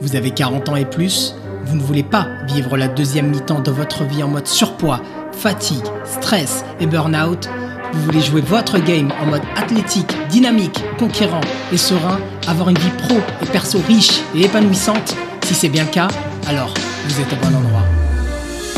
Vous avez 40 ans et plus, vous ne voulez pas vivre la deuxième mi-temps de votre vie en mode surpoids, fatigue, stress et burn-out. Vous voulez jouer votre game en mode athlétique, dynamique, conquérant et serein, avoir une vie pro et perso riche et épanouissante Si c'est bien le cas, alors vous êtes au bon endroit.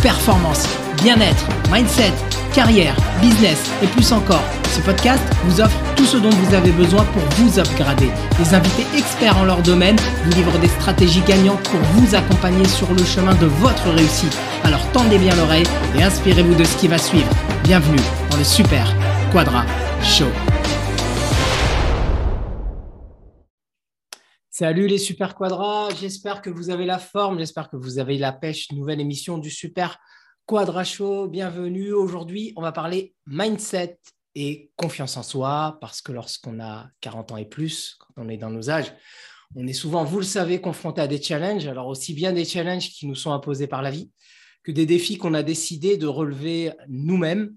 Performance, bien-être, mindset, carrière, business et plus encore. Ce podcast vous offre tout ce dont vous avez besoin pour vous upgrader. Les invités experts en leur domaine vous livrent des stratégies gagnantes pour vous accompagner sur le chemin de votre réussite. Alors tendez bien l'oreille et inspirez-vous de ce qui va suivre. Bienvenue dans le Super Quadra Show. Salut les Super Quadras, j'espère que vous avez la forme, j'espère que vous avez la pêche. Nouvelle émission du Super Quadra Show, bienvenue. Aujourd'hui, on va parler mindset et confiance en soi parce que lorsqu'on a 40 ans et plus, quand on est dans nos âges, on est souvent, vous le savez, confronté à des challenges, alors aussi bien des challenges qui nous sont imposés par la vie que des défis qu'on a décidé de relever nous-mêmes,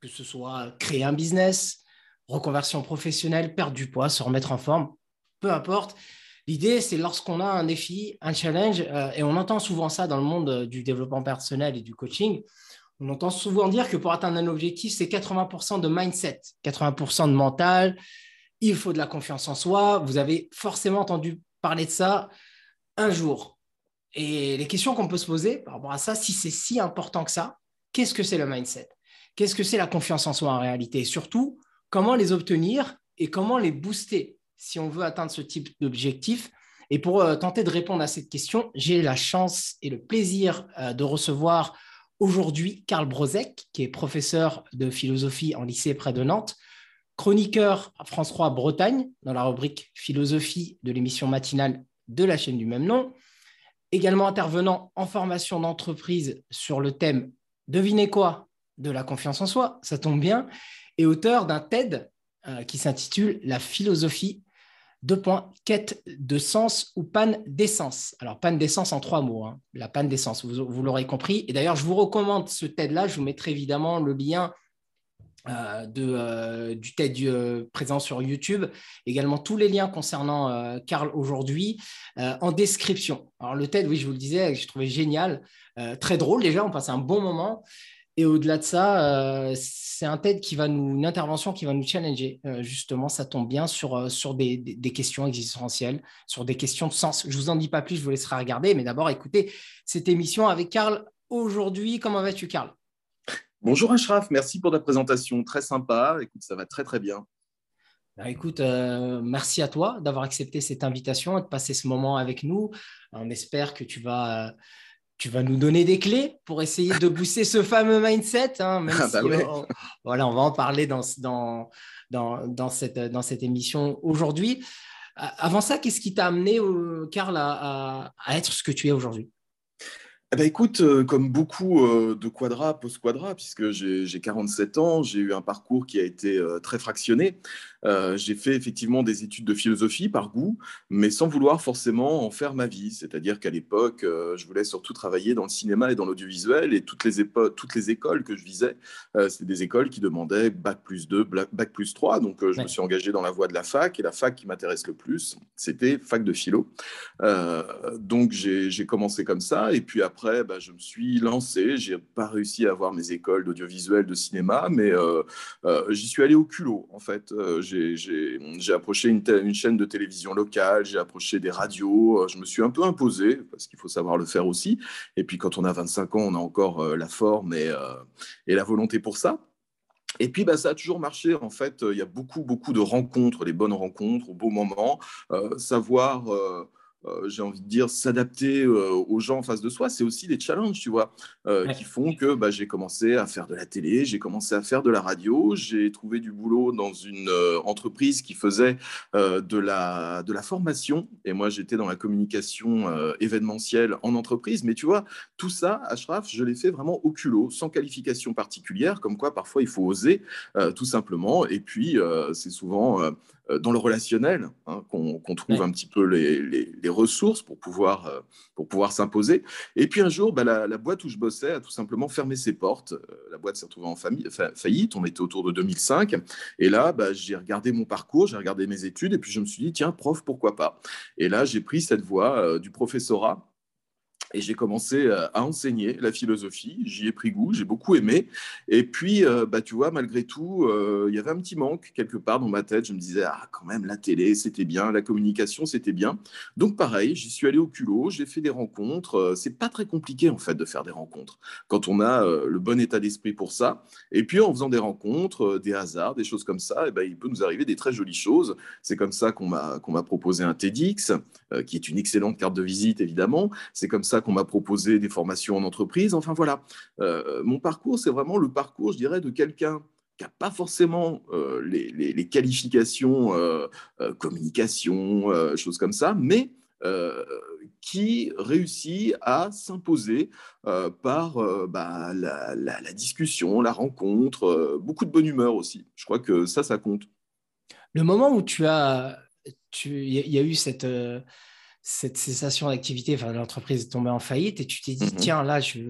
que ce soit créer un business, reconversion professionnelle, perdre du poids, se remettre en forme, peu importe. L'idée, c'est lorsqu'on a un défi, un challenge, euh, et on entend souvent ça dans le monde euh, du développement personnel et du coaching, on entend souvent dire que pour atteindre un objectif, c'est 80% de mindset, 80% de mental, il faut de la confiance en soi. Vous avez forcément entendu parler de ça un jour. Et les questions qu'on peut se poser par rapport à ça, si c'est si important que ça, qu'est-ce que c'est le mindset? Qu'est-ce que c'est la confiance en soi en réalité? Et surtout, comment les obtenir et comment les booster? Si on veut atteindre ce type d'objectif. Et pour euh, tenter de répondre à cette question, j'ai la chance et le plaisir euh, de recevoir aujourd'hui Karl Brozek, qui est professeur de philosophie en lycée près de Nantes, chroniqueur à France 3 Bretagne dans la rubrique philosophie de l'émission matinale de la chaîne du même nom, également intervenant en formation d'entreprise sur le thème Devinez quoi? de la confiance en soi, ça tombe bien, et auteur d'un TED euh, qui s'intitule La philosophie deux points, quête de sens ou panne d'essence. Alors, panne d'essence en trois mots, hein. la panne d'essence, vous, l'aurez compris. Et d'ailleurs, je vous recommande ce TED-là, je vous mettrai évidemment le lien euh, euh, du TED euh, présent sur YouTube, également tous les liens concernant Karl aujourd'hui en description. Alors, le TED, oui, je vous le disais, je trouvais génial, très drôle déjà, on passe un bon moment. Et au-delà de ça, euh, c'est un TED qui va nous, une intervention qui va nous challenger. Euh, justement, ça tombe bien sur, euh, sur des, questions existentielles, sur des questions de sens. Je vous en dis pas plus, je vous laisserai regarder. Mais d'abord, écoutez cette émission avec Karl aujourd'hui. Comment vas-tu, Karl? Bonjour Ashraf, merci pour ta présentation, très sympa. Écoute, ça va très très bien. Bah, écoute, merci à toi d'avoir accepté cette invitation et de passer ce moment avec nous. On espère que tu vas tu vas nous donner des clés pour essayer de booster ce fameux mindset. Hein, ah, bah on, voilà, on va en parler dans, dans, dans, cette, dans cette émission aujourd'hui. Avant ça, qu'est-ce qui t'a amené, Karl, à, être ce que tu es aujourd'hui? Eh ben, écoute, euh, comme beaucoup euh, de quadra, post-quadra, puisque j'ai 47 ans, j'ai eu un parcours qui a été euh, très fractionné. Euh, j'ai fait effectivement des études de philosophie par goût, mais sans vouloir forcément en faire ma vie. C'est-à-dire qu'à l'époque, euh, je voulais surtout travailler dans le cinéma et dans l'audiovisuel, et toutes les, toutes les écoles que je visais, euh, c'était des écoles qui demandaient bac plus 2, bac plus 3. Donc je me suis engagé dans la voie de la fac, et la fac qui m'intéresse le plus, c'était fac de philo. donc j'ai commencé comme ça, et puis après, bah, je me suis lancé. J'ai pas réussi à avoir mes écoles d'audiovisuel, de cinéma, mais j'y suis allé au culot, en fait j'ai approché une, chaîne de télévision locale, j'ai approché des radios, euh, je me suis un peu imposé, parce qu'il faut savoir le faire aussi. Et puis quand on a 25 ans, on a encore euh, la forme et, euh, et, la volonté pour ça. Et puis, bah, ça a toujours marché. En fait, il y a beaucoup, beaucoup de rencontres, les bonnes rencontres, au beau moment, savoir j'ai envie de dire, s'adapter euh, aux gens en face de soi, c'est aussi des challenges, tu vois, euh, qui font que bah, j'ai commencé à faire de la télé, j'ai commencé à faire de la radio, j'ai trouvé du boulot dans une entreprise qui faisait de, la, de la formation, et moi j'étais dans la communication événementielle en entreprise, mais tu vois, tout ça, Ashraf, je l'ai fait vraiment au culot, sans qualification particulière, comme quoi parfois il faut oser, tout simplement, et puis c'est souvent euh, dans le relationnel, hein, qu'on trouve un petit peu les, ressources pour pouvoir, euh, pour pouvoir s'imposer. Et puis un jour, bah, la, boîte où je bossais a tout simplement fermé ses portes. Euh, la boîte s'est retrouvée en famille, faillite, on était autour de 2005. Et là, bah, j'ai regardé mon parcours, j'ai regardé mes études, et puis je me suis dit, tiens, prof, pourquoi pas? Et là, j'ai pris cette voie du professorat et j'ai commencé euh, à enseigner la philosophie. J'y ai pris goût, j'ai beaucoup aimé. Et puis, euh, bah, tu vois, malgré tout, euh, il y avait un petit manque quelque part dans ma tête. Je me disais, ah, quand même, la télé, c'était bien, la communication, c'était bien. Donc, pareil, j'y suis allé au culot, j'ai fait des rencontres. C'est pas très compliqué, en fait, de faire des rencontres quand on a le bon état d'esprit pour ça. Et puis, en faisant des rencontres, des hasards, des choses comme ça, eh ben, il peut nous arriver des très jolies choses. C'est comme ça qu'on m'a proposé un TEDx, qui est une excellente carte de visite, évidemment. C'est comme ça qu'on m'a proposé des formations en entreprise. Enfin voilà, euh, mon parcours, c'est vraiment le parcours, je dirais, de quelqu'un qui n'a pas forcément euh, les, qualifications euh, communication, choses comme ça, mais qui réussit à s'imposer par bah, la, discussion, la rencontre, beaucoup de bonne humeur aussi. Je crois que ça, ça compte. Le moment où tu as, il y, a eu cette cette cessation d'activité, enfin, l'entreprise est tombée en faillite et tu t'es dit, mmh tiens, là, je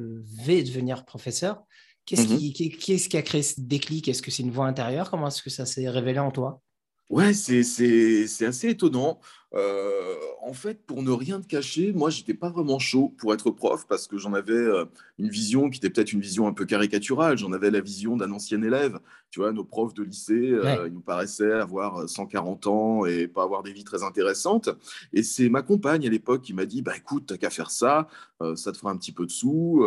vais devenir professeur. Qu'est-ce mmh qui, qui, a créé ce déclic? Est-ce que c'est une voix intérieure? Comment est-ce que ça s'est révélé en toi? Ouais, c'est assez étonnant. Euh, en fait, pour ne rien te cacher, moi, j'étais pas vraiment chaud pour être prof parce que j'en avais euh, une vision qui était peut-être une vision un peu caricaturale. J'en avais la vision d'un ancien élève. Tu vois, nos profs de lycée, euh, ils nous paraissaient avoir 140 ans et pas avoir des vies très intéressantes. Et c'est ma compagne à l'époque qui m'a dit Bah écoute, t'as qu'à faire ça, ça te fera un petit peu de sous,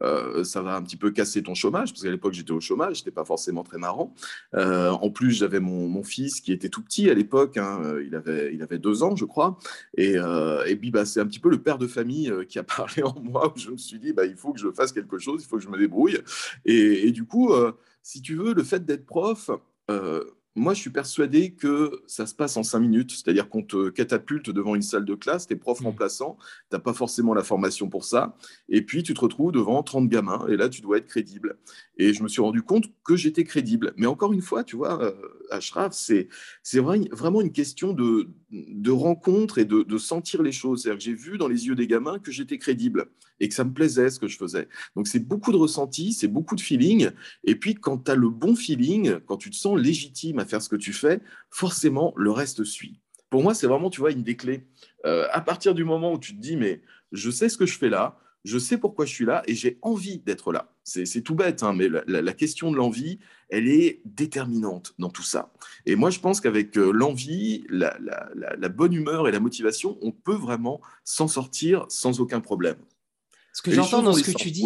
ça va un petit peu casser ton chômage, parce qu'à l'époque, j'étais au chômage, c'était pas forcément très marrant. en plus, j'avais mon, mon, fils qui était tout petit à l'époque, hein, il, avait, il avait deux ans, je crois. Et, euh, et puis, bah, c'est un petit peu le père de famille euh, qui a parlé en moi, où je me suis dit, bah, il faut que je fasse quelque chose, il faut que je me débrouille. Et, du coup, euh, si tu veux, le fait d'être prof, moi, je suis persuadé que ça se passe en cinq minutes, c'est-à-dire qu'on te catapulte devant une salle de classe, tu es prof mmh. remplaçant, tu n'as pas forcément la formation pour ça, et puis tu te retrouves devant 30 gamins, et là, tu dois être crédible. Et je me suis rendu compte que j'étais crédible. Mais encore une fois, tu vois, euh, Ashraf, c'est vraiment une question de, de rencontre et de, de sentir les choses. C'est-à-dire que j'ai vu dans les yeux des gamins que j'étais crédible et que ça me plaisait ce que je faisais. Donc c'est beaucoup de ressenti, c'est beaucoup de feeling. Et puis quand tu as le bon feeling, quand tu te sens légitime à faire ce que tu fais, forcément, le reste suit. Pour moi, c'est vraiment, tu vois, une des clés. Euh, à partir du moment où tu te dis, mais je sais ce que je fais là, je sais pourquoi je suis là et j'ai envie d'être là. C'est tout bête, hein, mais la, question de l'envie, elle est déterminante dans tout ça. Et moi, je pense qu'avec euh, l'envie, la, la, bonne humeur et la motivation, on peut vraiment s'en sortir sans aucun problème. Ce que j'entends dans ce que tu dis.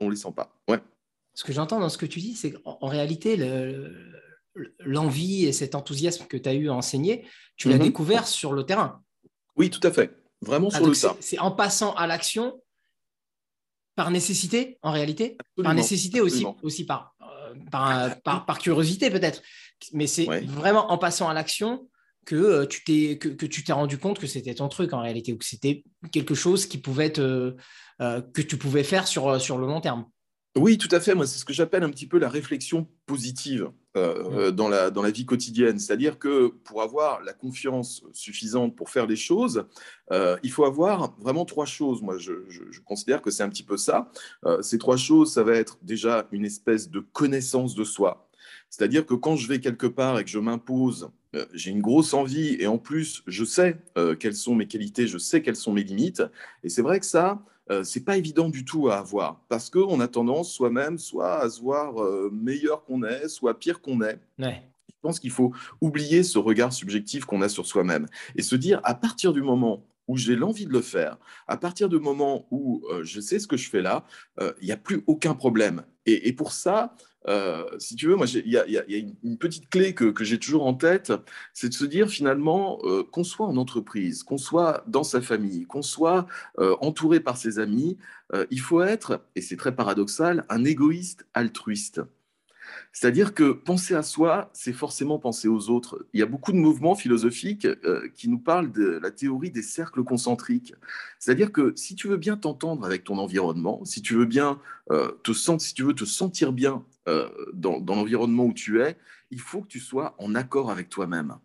on les sent pas. Ouais. Ce que j'entends dans ce que tu dis, c'est qu'en réalité, l'envie et cet enthousiasme que tu as eu à enseigner, tu l'as mhm. découvert sur le terrain. Oui, tout à fait. Vraiment ah, sur le terrain. C'est en passant à l'action par nécessité, en réalité Par nécessité aussi, aussi par, euh, par, par, curiosité peut-être. Mais c'est vraiment en passant à l'action que, euh, tu t'es, que, tu t'es rendu compte que c'était ton truc en réalité, ou que c'était quelque chose qui pouvait être, euh, que tu pouvais faire sur, sur le long terme. Oui, tout à fait. Moi, c'est ce que j'appelle un petit peu la réflexion positive euh, mmh. dans, la, dans la vie quotidienne. C'est-à-dire que pour avoir la confiance suffisante pour faire les choses, euh, il faut avoir vraiment trois choses. Moi, je, considère que c'est un petit peu ça. Euh, ces trois choses, ça va être déjà une espèce de connaissance de soi. C'est-à-dire que quand je vais quelque part et que je m'impose, j'ai une grosse envie et en plus, je sais quelles sont mes qualités, je sais quelles sont mes limites. Et c'est vrai que ça, euh, c'est pas évident du tout à avoir parce qu'on a tendance soi-même soit à se voir euh, meilleur qu'on est, soit pire qu'on est. Je pense qu'il faut oublier ce regard subjectif qu'on a sur soi-même et se dire à partir du moment où j'ai l'envie de le faire, à partir du moment où euh, je sais ce que je fais là, il n'y a plus aucun problème. et pour ça, euh, si tu veux, moi, il y, a une petite clé que, j'ai toujours en tête, c'est de se dire finalement euh, qu'on soit en entreprise, qu'on soit dans sa famille, qu'on soit euh, entouré par ses amis, il faut être, et c'est très paradoxal, un égoïste altruiste. C'est-à-dire que penser à soi, c'est forcément penser aux autres. Il y a beaucoup de mouvements philosophiques qui nous parlent de la théorie des cercles concentriques. C'est-à-dire que si tu veux bien t'entendre avec ton environnement, si tu veux bien te sentir, si tu veux te sentir bien dans, dans l'environnement où tu es, il faut que tu sois en accord avec toi-même.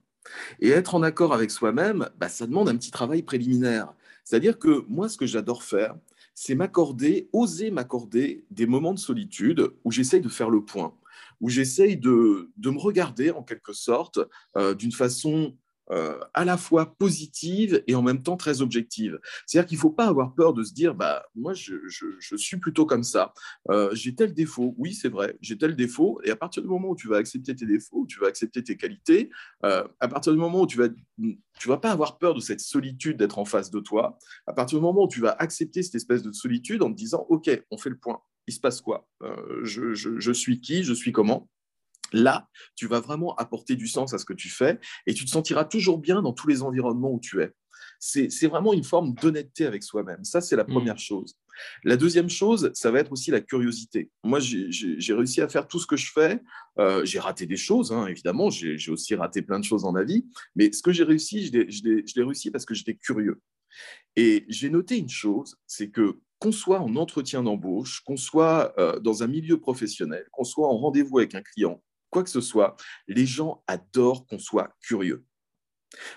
Et être en accord avec soi-même, bah, ça demande un petit travail préliminaire. C'est-à-dire que moi, ce que j'adore faire, c'est m'accorder, oser m'accorder des moments de solitude où j'essaye de faire le point, où j'essaye de, me regarder en quelque sorte euh, d'une façon euh, à la fois positive et en même temps très objective. C'est-à-dire qu'il ne faut pas avoir peur de se dire, bah, moi, je, suis plutôt comme ça. Euh, j'ai tel défaut. Oui, c'est vrai, j'ai tel défaut. Et à partir du moment où tu vas accepter tes défauts, où tu vas accepter tes qualités, euh, à partir du moment où tu vas, tu vas pas avoir peur de cette solitude d'être en face de toi, à partir du moment où tu vas accepter cette espèce de solitude en te disant, OK, on fait le point. Il se passe quoi? Je suis qui? Je suis comment? Là, tu vas vraiment apporter du sens à ce que tu fais et tu te sentiras toujours bien dans tous les environnements où tu es. C'est vraiment une forme d'honnêteté avec soi-même. Ça, c'est la mmh. première chose. La deuxième chose, ça va être aussi la curiosité. Moi, j'ai réussi à faire tout ce que je fais. Euh, j'ai raté des choses, hein, évidemment. J'ai aussi raté plein de choses dans ma vie. Mais ce que j'ai réussi, je l'ai réussi parce que j'étais curieux. Et j'ai noté une chose, c'est que qu'on soit en entretien d'embauche, qu'on soit euh, dans un milieu professionnel, qu'on soit en rendez-vous avec un client, quoi que ce soit, les gens adorent qu'on soit curieux.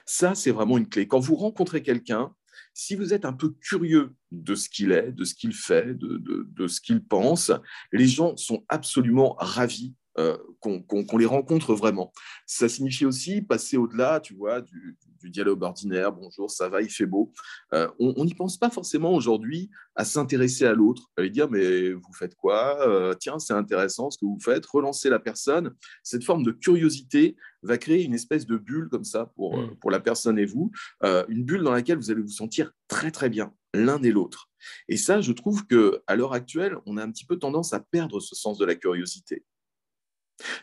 Ça, c'est vraiment une clé. Quand vous rencontrez quelqu'un, si vous êtes un peu curieux de ce qu'il est, de ce qu'il fait, de, ce qu'il pense, les gens sont absolument ravis euh, qu'on les rencontre vraiment. Ça signifie aussi passer au-delà, tu vois, du, dialogue ordinaire. Bonjour, ça va, il fait beau. Euh, on n'y pense pas forcément aujourd'hui à s'intéresser à l'autre, à lui dire mais vous faites quoi? Euh, Tiens, c'est intéressant ce que vous faites. Relancer la personne. Cette forme de curiosité va créer une espèce de bulle comme ça pour, mm. pour la personne et vous, une bulle dans laquelle vous allez vous sentir très très bien l'un et l'autre. Et ça, je trouve que à l'heure actuelle, on a un petit peu tendance à perdre ce sens de la curiosité.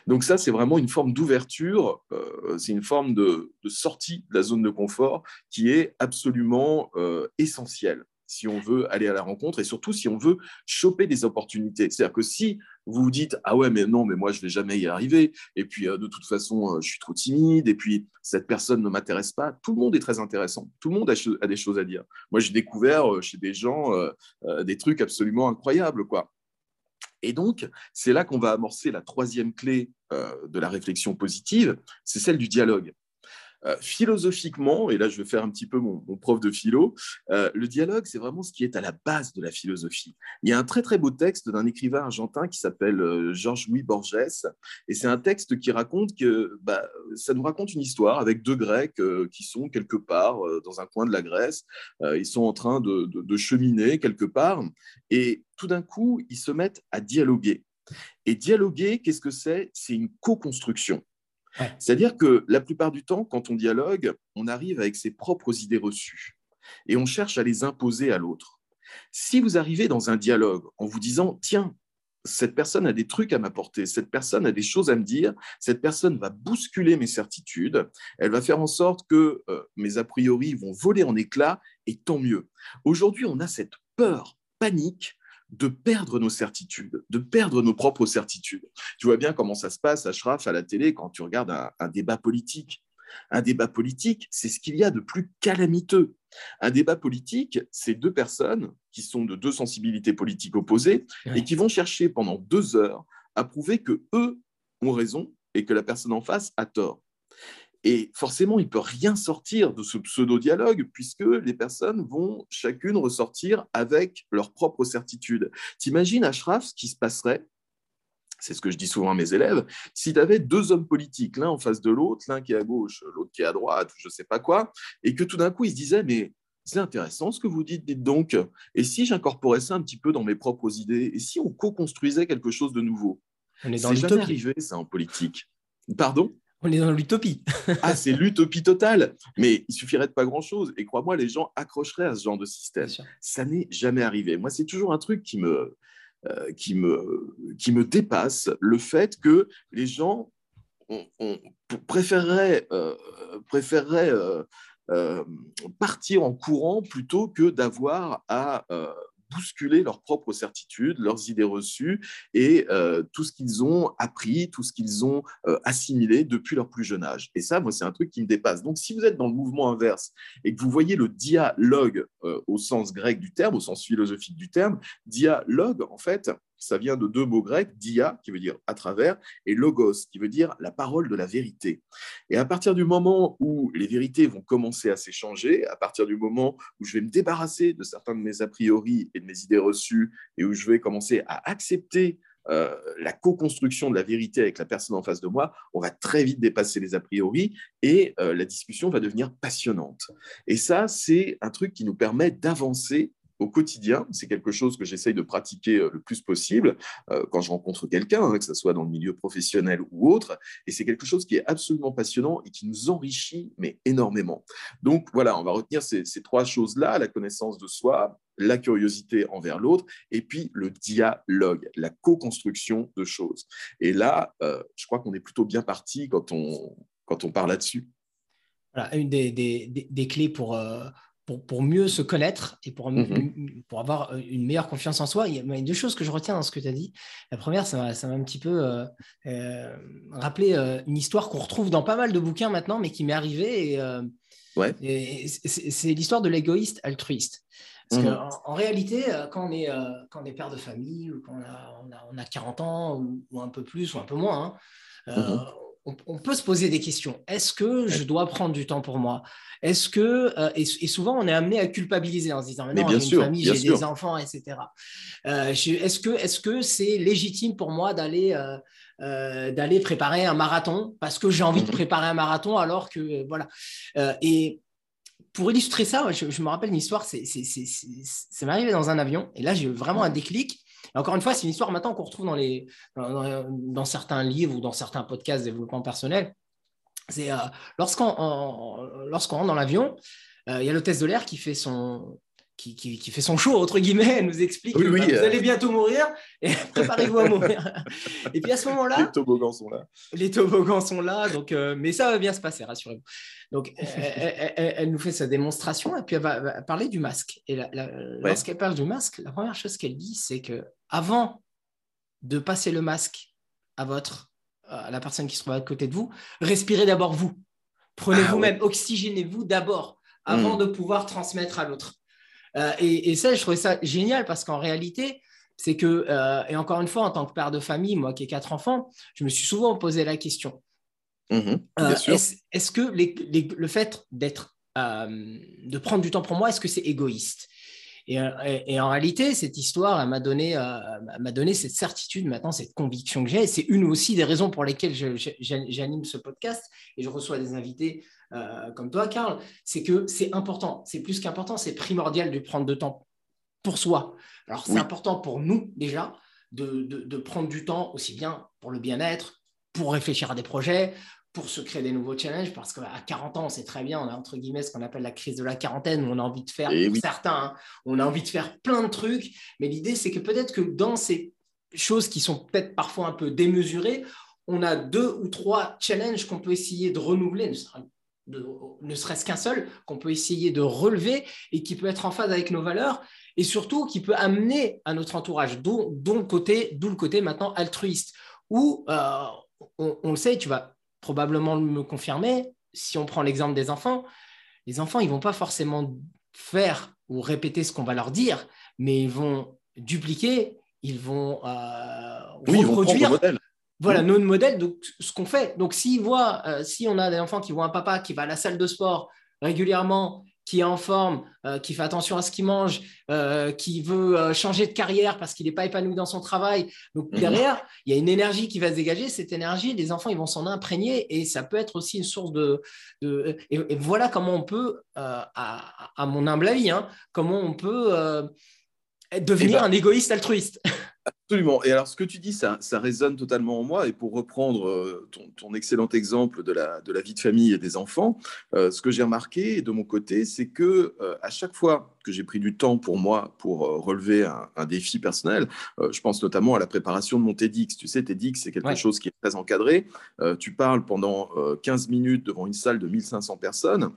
Donc ça, c'est vraiment une forme d'ouverture, euh, c'est une forme de, sortie de la zone de confort qui est absolument euh, essentielle si on veut aller à la rencontre et surtout si on veut choper des opportunités. C'est-à-dire que si vous vous dites ah ouais mais non mais moi je vais jamais y arriver et puis euh, de toute façon je suis trop timide et puis cette personne ne m'intéresse pas, tout le monde est très intéressant, tout le monde a, des choses à dire. Moi j'ai découvert chez des gens des trucs absolument incroyables quoi. Et donc, c'est là qu'on va amorcer la troisième clé euh, de la réflexion positive, c'est celle du dialogue. Euh, philosophiquement, et là je vais faire un petit peu mon, prof de philo, euh, le dialogue, c'est vraiment ce qui est à la base de la philosophie. Il y a un très très beau texte d'un écrivain argentin qui s'appelle euh, Georges-Louis Borges, et c'est un texte qui raconte que bah, ça nous raconte une histoire avec deux Grecs qui sont quelque part dans un coin de la Grèce. ils sont en train de cheminer quelque part, et tout d'un coup, ils se mettent à dialoguer. Et dialoguer, qu'est-ce que c'est? C'est une co-construction. C'est-à-dire que la plupart du temps, quand on dialogue, on arrive avec ses propres idées reçues et on cherche à les imposer à l'autre. Si vous arrivez dans un dialogue en vous disant, tiens, cette personne a des trucs à m'apporter, cette personne a des choses à me dire, cette personne va bousculer mes certitudes, elle va faire en sorte que euh, mes a priori vont voler en éclats, et tant mieux. Aujourd'hui, on a cette peur, panique de perdre nos certitudes, de perdre nos propres certitudes. Tu vois bien comment ça se passe, Ashraf, à la télé, quand tu regardes un, débat politique. Un débat politique, c'est ce qu'il y a de plus calamiteux. Un débat politique, c'est deux personnes qui sont de deux sensibilités politiques opposées et qui vont chercher pendant deux heures à prouver que eux ont raison et que la personne en face a tort. Et forcément, il ne peut rien sortir de ce pseudo-dialogue puisque les personnes vont chacune ressortir avec leur propre certitude. T'imagines, Ashraf, ce qui se passerait? C'est ce que je dis souvent à mes élèves, si tu avais deux hommes politiques, l'un en face de l'autre, l'un qui est à gauche, l'autre qui est à droite, je ne sais pas quoi, et que tout d'un coup, ils se disaient, mais c'est intéressant ce que vous dites, dites donc, et si j'incorporais ça un petit peu dans mes propres idées, et si on co-construisait quelque chose de nouveau? On est dans C'est jamais arrivé, ça, en politique. Pardon? On est dans l'utopie. ah, c'est l'utopie totale. Mais il suffirait de pas grand-chose. Et crois-moi, les gens accrocheraient à ce genre de système. Ça n'est jamais arrivé. Moi, c'est toujours un truc qui me, euh, qui, me, qui me dépasse, le fait que les gens préféreraient, euh, euh, partir en courant plutôt que d'avoir à bousculer leurs propres certitudes, leurs idées reçues et euh, tout ce qu'ils ont appris, tout ce qu'ils ont euh, assimilé depuis leur plus jeune âge. Et ça, moi, c'est un truc qui me dépasse. Donc, si vous êtes dans le mouvement inverse et que vous voyez le dialogue euh, au sens grec du terme, au sens philosophique du terme, dialogue, en fait, ça vient de deux mots grecs, dia, qui veut dire à travers, et logos, qui veut dire la parole de la vérité. Et à partir du moment où les vérités vont commencer à s'échanger, à partir du moment où je vais me débarrasser de certains de mes a priori et de mes idées reçues, et où je vais commencer à accepter euh, la co-construction de la vérité avec la personne en face de moi, on va très vite dépasser les a priori et euh, la discussion va devenir passionnante. Et ça, c'est un truc qui nous permet d'avancer au quotidien. C'est quelque chose que j'essaye de pratiquer euh, le plus possible euh, quand je rencontre quelqu'un, hein, que ce soit dans le milieu professionnel ou autre. Et c'est quelque chose qui est absolument passionnant et qui nous enrichit, mais énormément. Donc voilà, on va retenir ces, trois choses-là, la connaissance de soi, la curiosité envers l'autre, et puis le dialogue, la co-construction de choses. Et là, euh, je crois qu'on est plutôt bien parti quand on, quand on parle là-dessus. Voilà, une des, des clés pour, pour, mieux se connaître et pour, mhm. pour avoir euh, une meilleure confiance en soi, il y a deux choses que je retiens dans ce que tu as dit. La première, ça m'a un petit peu euh, euh, rappelé une histoire qu'on retrouve dans pas mal de bouquins maintenant, mais qui m'est arrivée. Et, ouais. c'est l'histoire de l'égoïste altruiste. Parce mhm. qu'en en, réalité, quand on, est, quand on est père de famille, ou quand on a, on a, on a 40 ans, ou, un peu plus, ou un peu moins, hein, mhm on, peut se poser des questions. Est-ce que je dois prendre du temps pour moi? Est-ce que euh, et, souvent on est amené à culpabiliser en se disant mais j'ai une famille, j'ai des enfants, etc. Euh, est-ce que est-ce que c'est légitime pour moi d'aller euh, d'aller préparer un marathon? Parce que j'ai envie de mhm. préparer un marathon alors que voilà. Et pour illustrer ça, je, je me rappelle une histoire, c'est, ça m'est arrivé dans un avion, et là j'ai eu vraiment un déclic encore une fois, c'est une histoire maintenant qu'on retrouve dans, les, dans, certains livres ou dans certains podcasts de développement personnel. C'est euh, lorsqu'on rentre dans l'avion, euh, il y a l'hôtesse de l'air qui fait son, qui, qui, fait son show, entre guillemets, elle nous explique que bah, vous allez bientôt mourir et préparez-vous à mourir. et puis à ce moment-là. Les toboggans sont là. Les toboggans sont là, donc, euh, mais ça va bien se passer, rassurez-vous. Donc, elle, nous fait sa démonstration et puis elle va, parler du masque. Et lorsqu'elle parle du masque, la première chose qu'elle dit, c'est que avant de passer le masque à votre à la personne qui se trouve à côté de vous, respirez d'abord vous. Prenez ah vous-même, oxygénez-vous d'abord avant hmm. de pouvoir transmettre à l'autre. Euh, et, ça, je trouvais ça génial parce qu'en réalité, c'est que, euh, et encore une fois, en tant que père de famille, moi qui ai quatre enfants, je me suis souvent posé la question. Mmh euh, est-ce que le fait d'être, de prendre du temps pour moi, est-ce que c'est égoïste? Et, en réalité, cette histoire m'a donné, m'a donné cette certitude, maintenant, cette conviction que j'ai. C'est une aussi des raisons pour lesquelles j'anime ce podcast et je reçois des invités euh, comme toi, Karl, c'est que c'est important, c'est plus qu'important, c'est primordial de prendre du temps pour soi. Alors, c'est important pour nous déjà de, prendre du temps aussi bien pour le bien-être, pour réfléchir à des projets, pour se créer des nouveaux challenges, parce qu'à 40 ans, on sait très bien, on a entre guillemets ce qu'on appelle la crise de la quarantaine, où on a envie de faire, pour certains, hein, on a envie de faire plein de trucs, mais l'idée, c'est que peut-être que dans ces choses qui sont peut-être parfois un peu démesurées, on a deux ou trois challenges qu'on peut essayer de renouveler, ne serait-ce qu'un seul, qu'on peut essayer de relever et qui peut être en phase avec nos valeurs et surtout qui peut amener à notre entourage, d'où le, côté, le côté maintenant altruiste, où euh, on, le sait, tu vas probablement me confirmer, si on prend l'exemple des enfants, les enfants, ils vont pas forcément faire ou répéter ce qu'on va leur dire, mais ils vont dupliquer, ils vont euh, reproduire. Voilà, mmh. notre modèle, donc ce qu'on fait. Donc, s'ils voient, euh, si on a des enfants qui voient un papa qui va à la salle de sport régulièrement, qui est en forme, euh, qui fait attention à ce qu'il mange, euh, qui veut changer de carrière parce qu'il n'est pas épanoui dans son travail. Donc mmh. derrière, il y a une énergie qui va se dégager. Cette énergie, les enfants, ils vont s'en imprégner et ça peut être aussi une source de. Et, voilà comment on peut, à, mon humble avis, hein, comment on peut devenir eh ben un égoïste altruiste. Absolument. Et alors, ce que tu dis, ça, ça résonne totalement en moi. Et pour reprendre euh, ton, excellent exemple de la, de la, vie de famille et des enfants, euh, ce que j'ai remarqué de mon côté, c'est que euh, à chaque fois que j'ai pris du temps pour moi pour relever un, défi personnel, je pense notamment à la préparation de mon TEDx. Tu sais, TEDx, c'est quelque chose qui est très encadré. tu parles pendant 15 minutes devant une salle de 1500 personnes.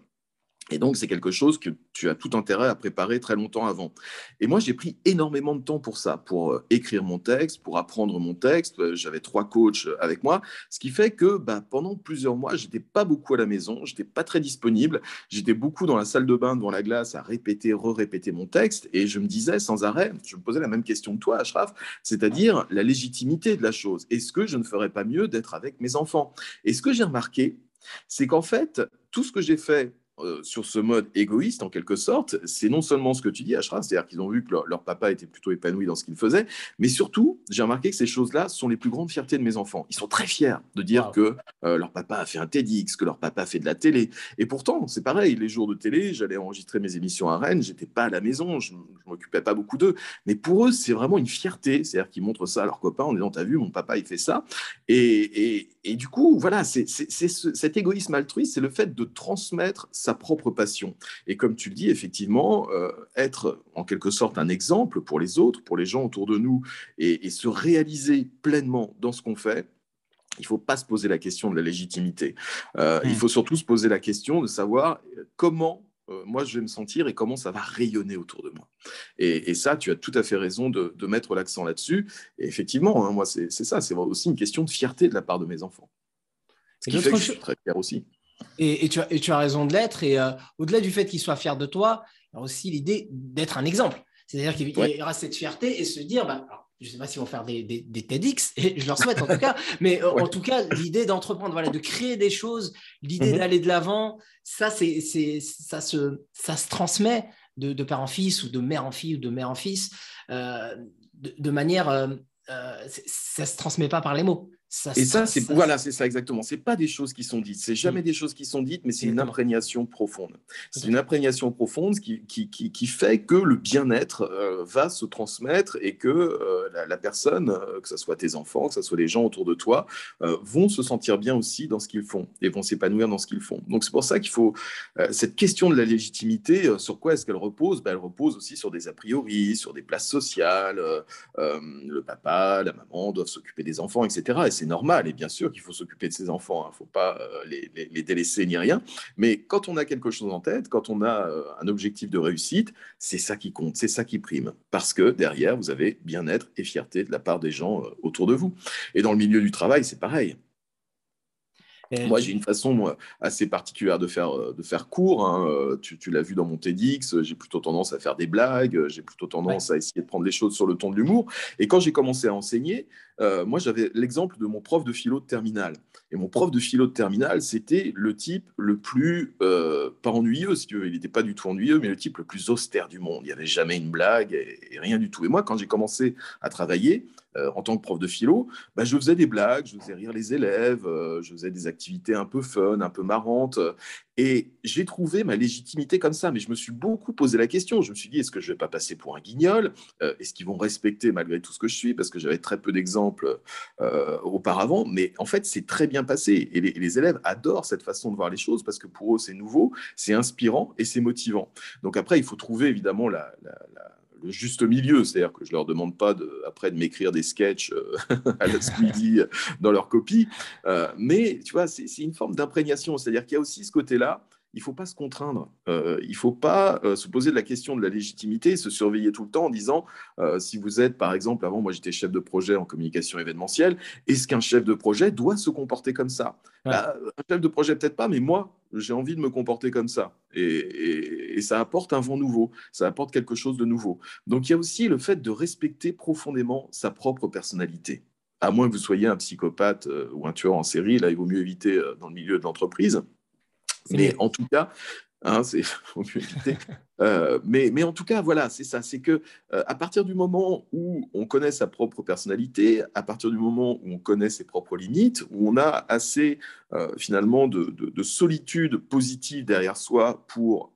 Et donc, c'est quelque chose que tu as tout intérêt à préparer très longtemps avant. Et moi, j'ai pris énormément de temps pour ça, pour euh, écrire mon texte, pour apprendre mon texte. Euh, j'avais trois coachs euh, avec moi, ce qui fait que bah, pendant plusieurs mois, j'étais pas beaucoup à la maison, j'étais pas très disponible, j'étais beaucoup dans la salle de bain devant la glace à répéter, re-répéter mon texte, et je me disais sans arrêt, je me posais la même question que toi, Ashraf, c'est-à-dire la légitimité de la chose. Est-ce que je ne ferais pas mieux d'être avec mes enfants? Et ce que j'ai remarqué, c'est qu'en fait, tout ce que j'ai fait euh, sur ce mode égoïste, en quelque sorte, c'est non seulement ce que tu dis, Ashraf, c'est-à-dire qu'ils ont vu que leur, papa était plutôt épanoui dans ce qu'il faisait, mais surtout, j'ai remarqué que ces choses-là sont les plus grandes fiertés de mes enfants. Ils sont très fiers de dire que euh, leur papa a fait un TEDx, que leur papa a fait de la télé. Et pourtant, c'est pareil, les jours de télé, j'allais enregistrer mes émissions à Rennes, j'étais pas à la maison, je ne m'occupais pas beaucoup d'eux. Mais pour eux, c'est vraiment une fierté, c'est-à-dire qu'ils montrent ça à leurs copains en disant, t'as vu, mon papa, il fait ça. Et, et du coup, voilà, c'est cet égoïsme altruiste, c'est le fait de transmettre sa propre passion. Et comme tu le dis, effectivement, euh, être en quelque sorte un exemple pour les autres, pour les gens autour de nous, et, se réaliser pleinement dans ce qu'on fait, il ne faut pas se poser la question de la légitimité. Euh, il hmm. faut surtout se poser la question de savoir comment euh, moi je vais me sentir et comment ça va rayonner autour de moi. Et, ça, tu as tout à fait raison de, mettre l'accent là-dessus. Et effectivement, hein, moi, c'est ça, c'est aussi une question de fierté de la part de mes enfants. Ce qui fait que je suis très fier aussi. Et, tu, as, et tu, as, raison de l'être. Et euh, au-delà du fait qu'ils soient fiers de toi, il y a aussi l'idée d'être un exemple. C'est-à-dire qu'il y aura cette fierté et se dire, bah, je ne sais pas s'ils vont faire des, des, TEDx, et je leur souhaite en tout cas, mais euh, en tout cas, l'idée d'entreprendre, voilà, de créer des choses, l'idée mhm. d'aller de l'avant, ça, c'est, ça, se, ça se transmet de, de, père en fils ou de mère en fille ou de mère en fils euh, de, manière. Euh, ça ne se transmet pas par les mots et ça, c'est voilà, c'est ça exactement. C'est pas des choses qui sont dites. C'est jamais mm. des choses qui sont dites, mais c'est une imprégnation profonde. C'est une imprégnation profonde qui, qui, qui, fait que le bien-être euh, va se transmettre et que euh, la, personne, euh, que ce soit tes enfants, que ce soit les gens autour de toi, vont se sentir bien aussi dans ce qu'ils font et vont s'épanouir dans ce qu'ils font. Donc c'est pour ça qu'il faut cette question de la légitimité. sur quoi est-ce qu'elle repose? Ben, Elle repose aussi sur des a priori, sur des places sociales. le papa, la maman doivent s'occuper des enfants, etc. Et c'est normal. Et bien sûr qu'il faut s'occuper de ses enfants. Il hein. ne faut pas euh, les, délaisser ni rien. Mais quand on a quelque chose en tête, quand on a euh, un objectif de réussite, c'est ça qui compte, c'est ça qui prime. Parce que derrière, vous avez bien-être et fierté de la part des gens euh, autour de vous. Et dans le milieu du travail, c'est pareil. Moi, j'ai une façon assez particulière de faire, euh, de faire court. Hein. Euh, tu, tu l'as vu dans mon TEDx, j'ai plutôt tendance à faire des blagues, euh, j'ai plutôt tendance à essayer de prendre les choses sur le ton de l'humour. Et quand j'ai commencé à enseigner, moi, j'avais l'exemple de mon prof de philo de terminale. Et mon prof de philo de terminale, c'était le type le plus, pas ennuyeux, si tu veux, il n'était pas du tout ennuyeux, mais le type le plus austère du monde. Il n'y avait jamais une blague et rien du tout. Et moi, quand j'ai commencé à travailler, euh, en tant que prof de philo, bah, je faisais des blagues, je faisais rire les élèves, euh, je faisais des activités un peu fun, un peu marrantes. et j'ai trouvé ma légitimité comme ça. Mais je me suis beaucoup posé la question. Je me suis dit, est-ce que je ne vais pas passer pour un guignol? Euh, Est-ce qu'ils vont respecter malgré tout ce que je suis? Parce que j'avais très peu d'exemples auparavant. Mais en fait, c'est très bien passé. Et les, élèves adorent cette façon de voir les choses parce que pour eux, c'est nouveau, c'est inspirant et c'est motivant. Donc après, il faut trouver évidemment la le juste milieu, c'est-à-dire que je leur demande pas de, après de m'écrire des sketchs euh, à la Speedy dans leur copie, euh, mais tu vois, c'est une forme d'imprégnation, c'est-à-dire qu'il y a aussi ce côté-là il ne faut pas se contraindre. Euh, il ne faut pas euh, se poser de la question de la légitimité, se surveiller tout le temps en disant, euh, si vous êtes, par exemple, avant, moi j'étais chef de projet en communication événementielle, est-ce qu'un chef de projet doit se comporter comme ça? Bah, Un chef de projet, peut-être pas, mais moi, j'ai envie de me comporter comme ça. Et, et, ça apporte un vent nouveau, ça apporte quelque chose de nouveau. Donc il y a aussi le fait de respecter profondément sa propre personnalité à moins que vous soyez un psychopathe ou un tueur en série, là, il vaut mieux éviter dans le milieu de l'entreprise. Mais en tout cas, hein, c'est euh, mais, en tout cas, voilà, c'est ça. C'est que euh, à partir du moment où on connaît sa propre personnalité, à partir du moment où on connaît ses propres limites, où on a assez euh, finalement de, de, solitude positive derrière soi pour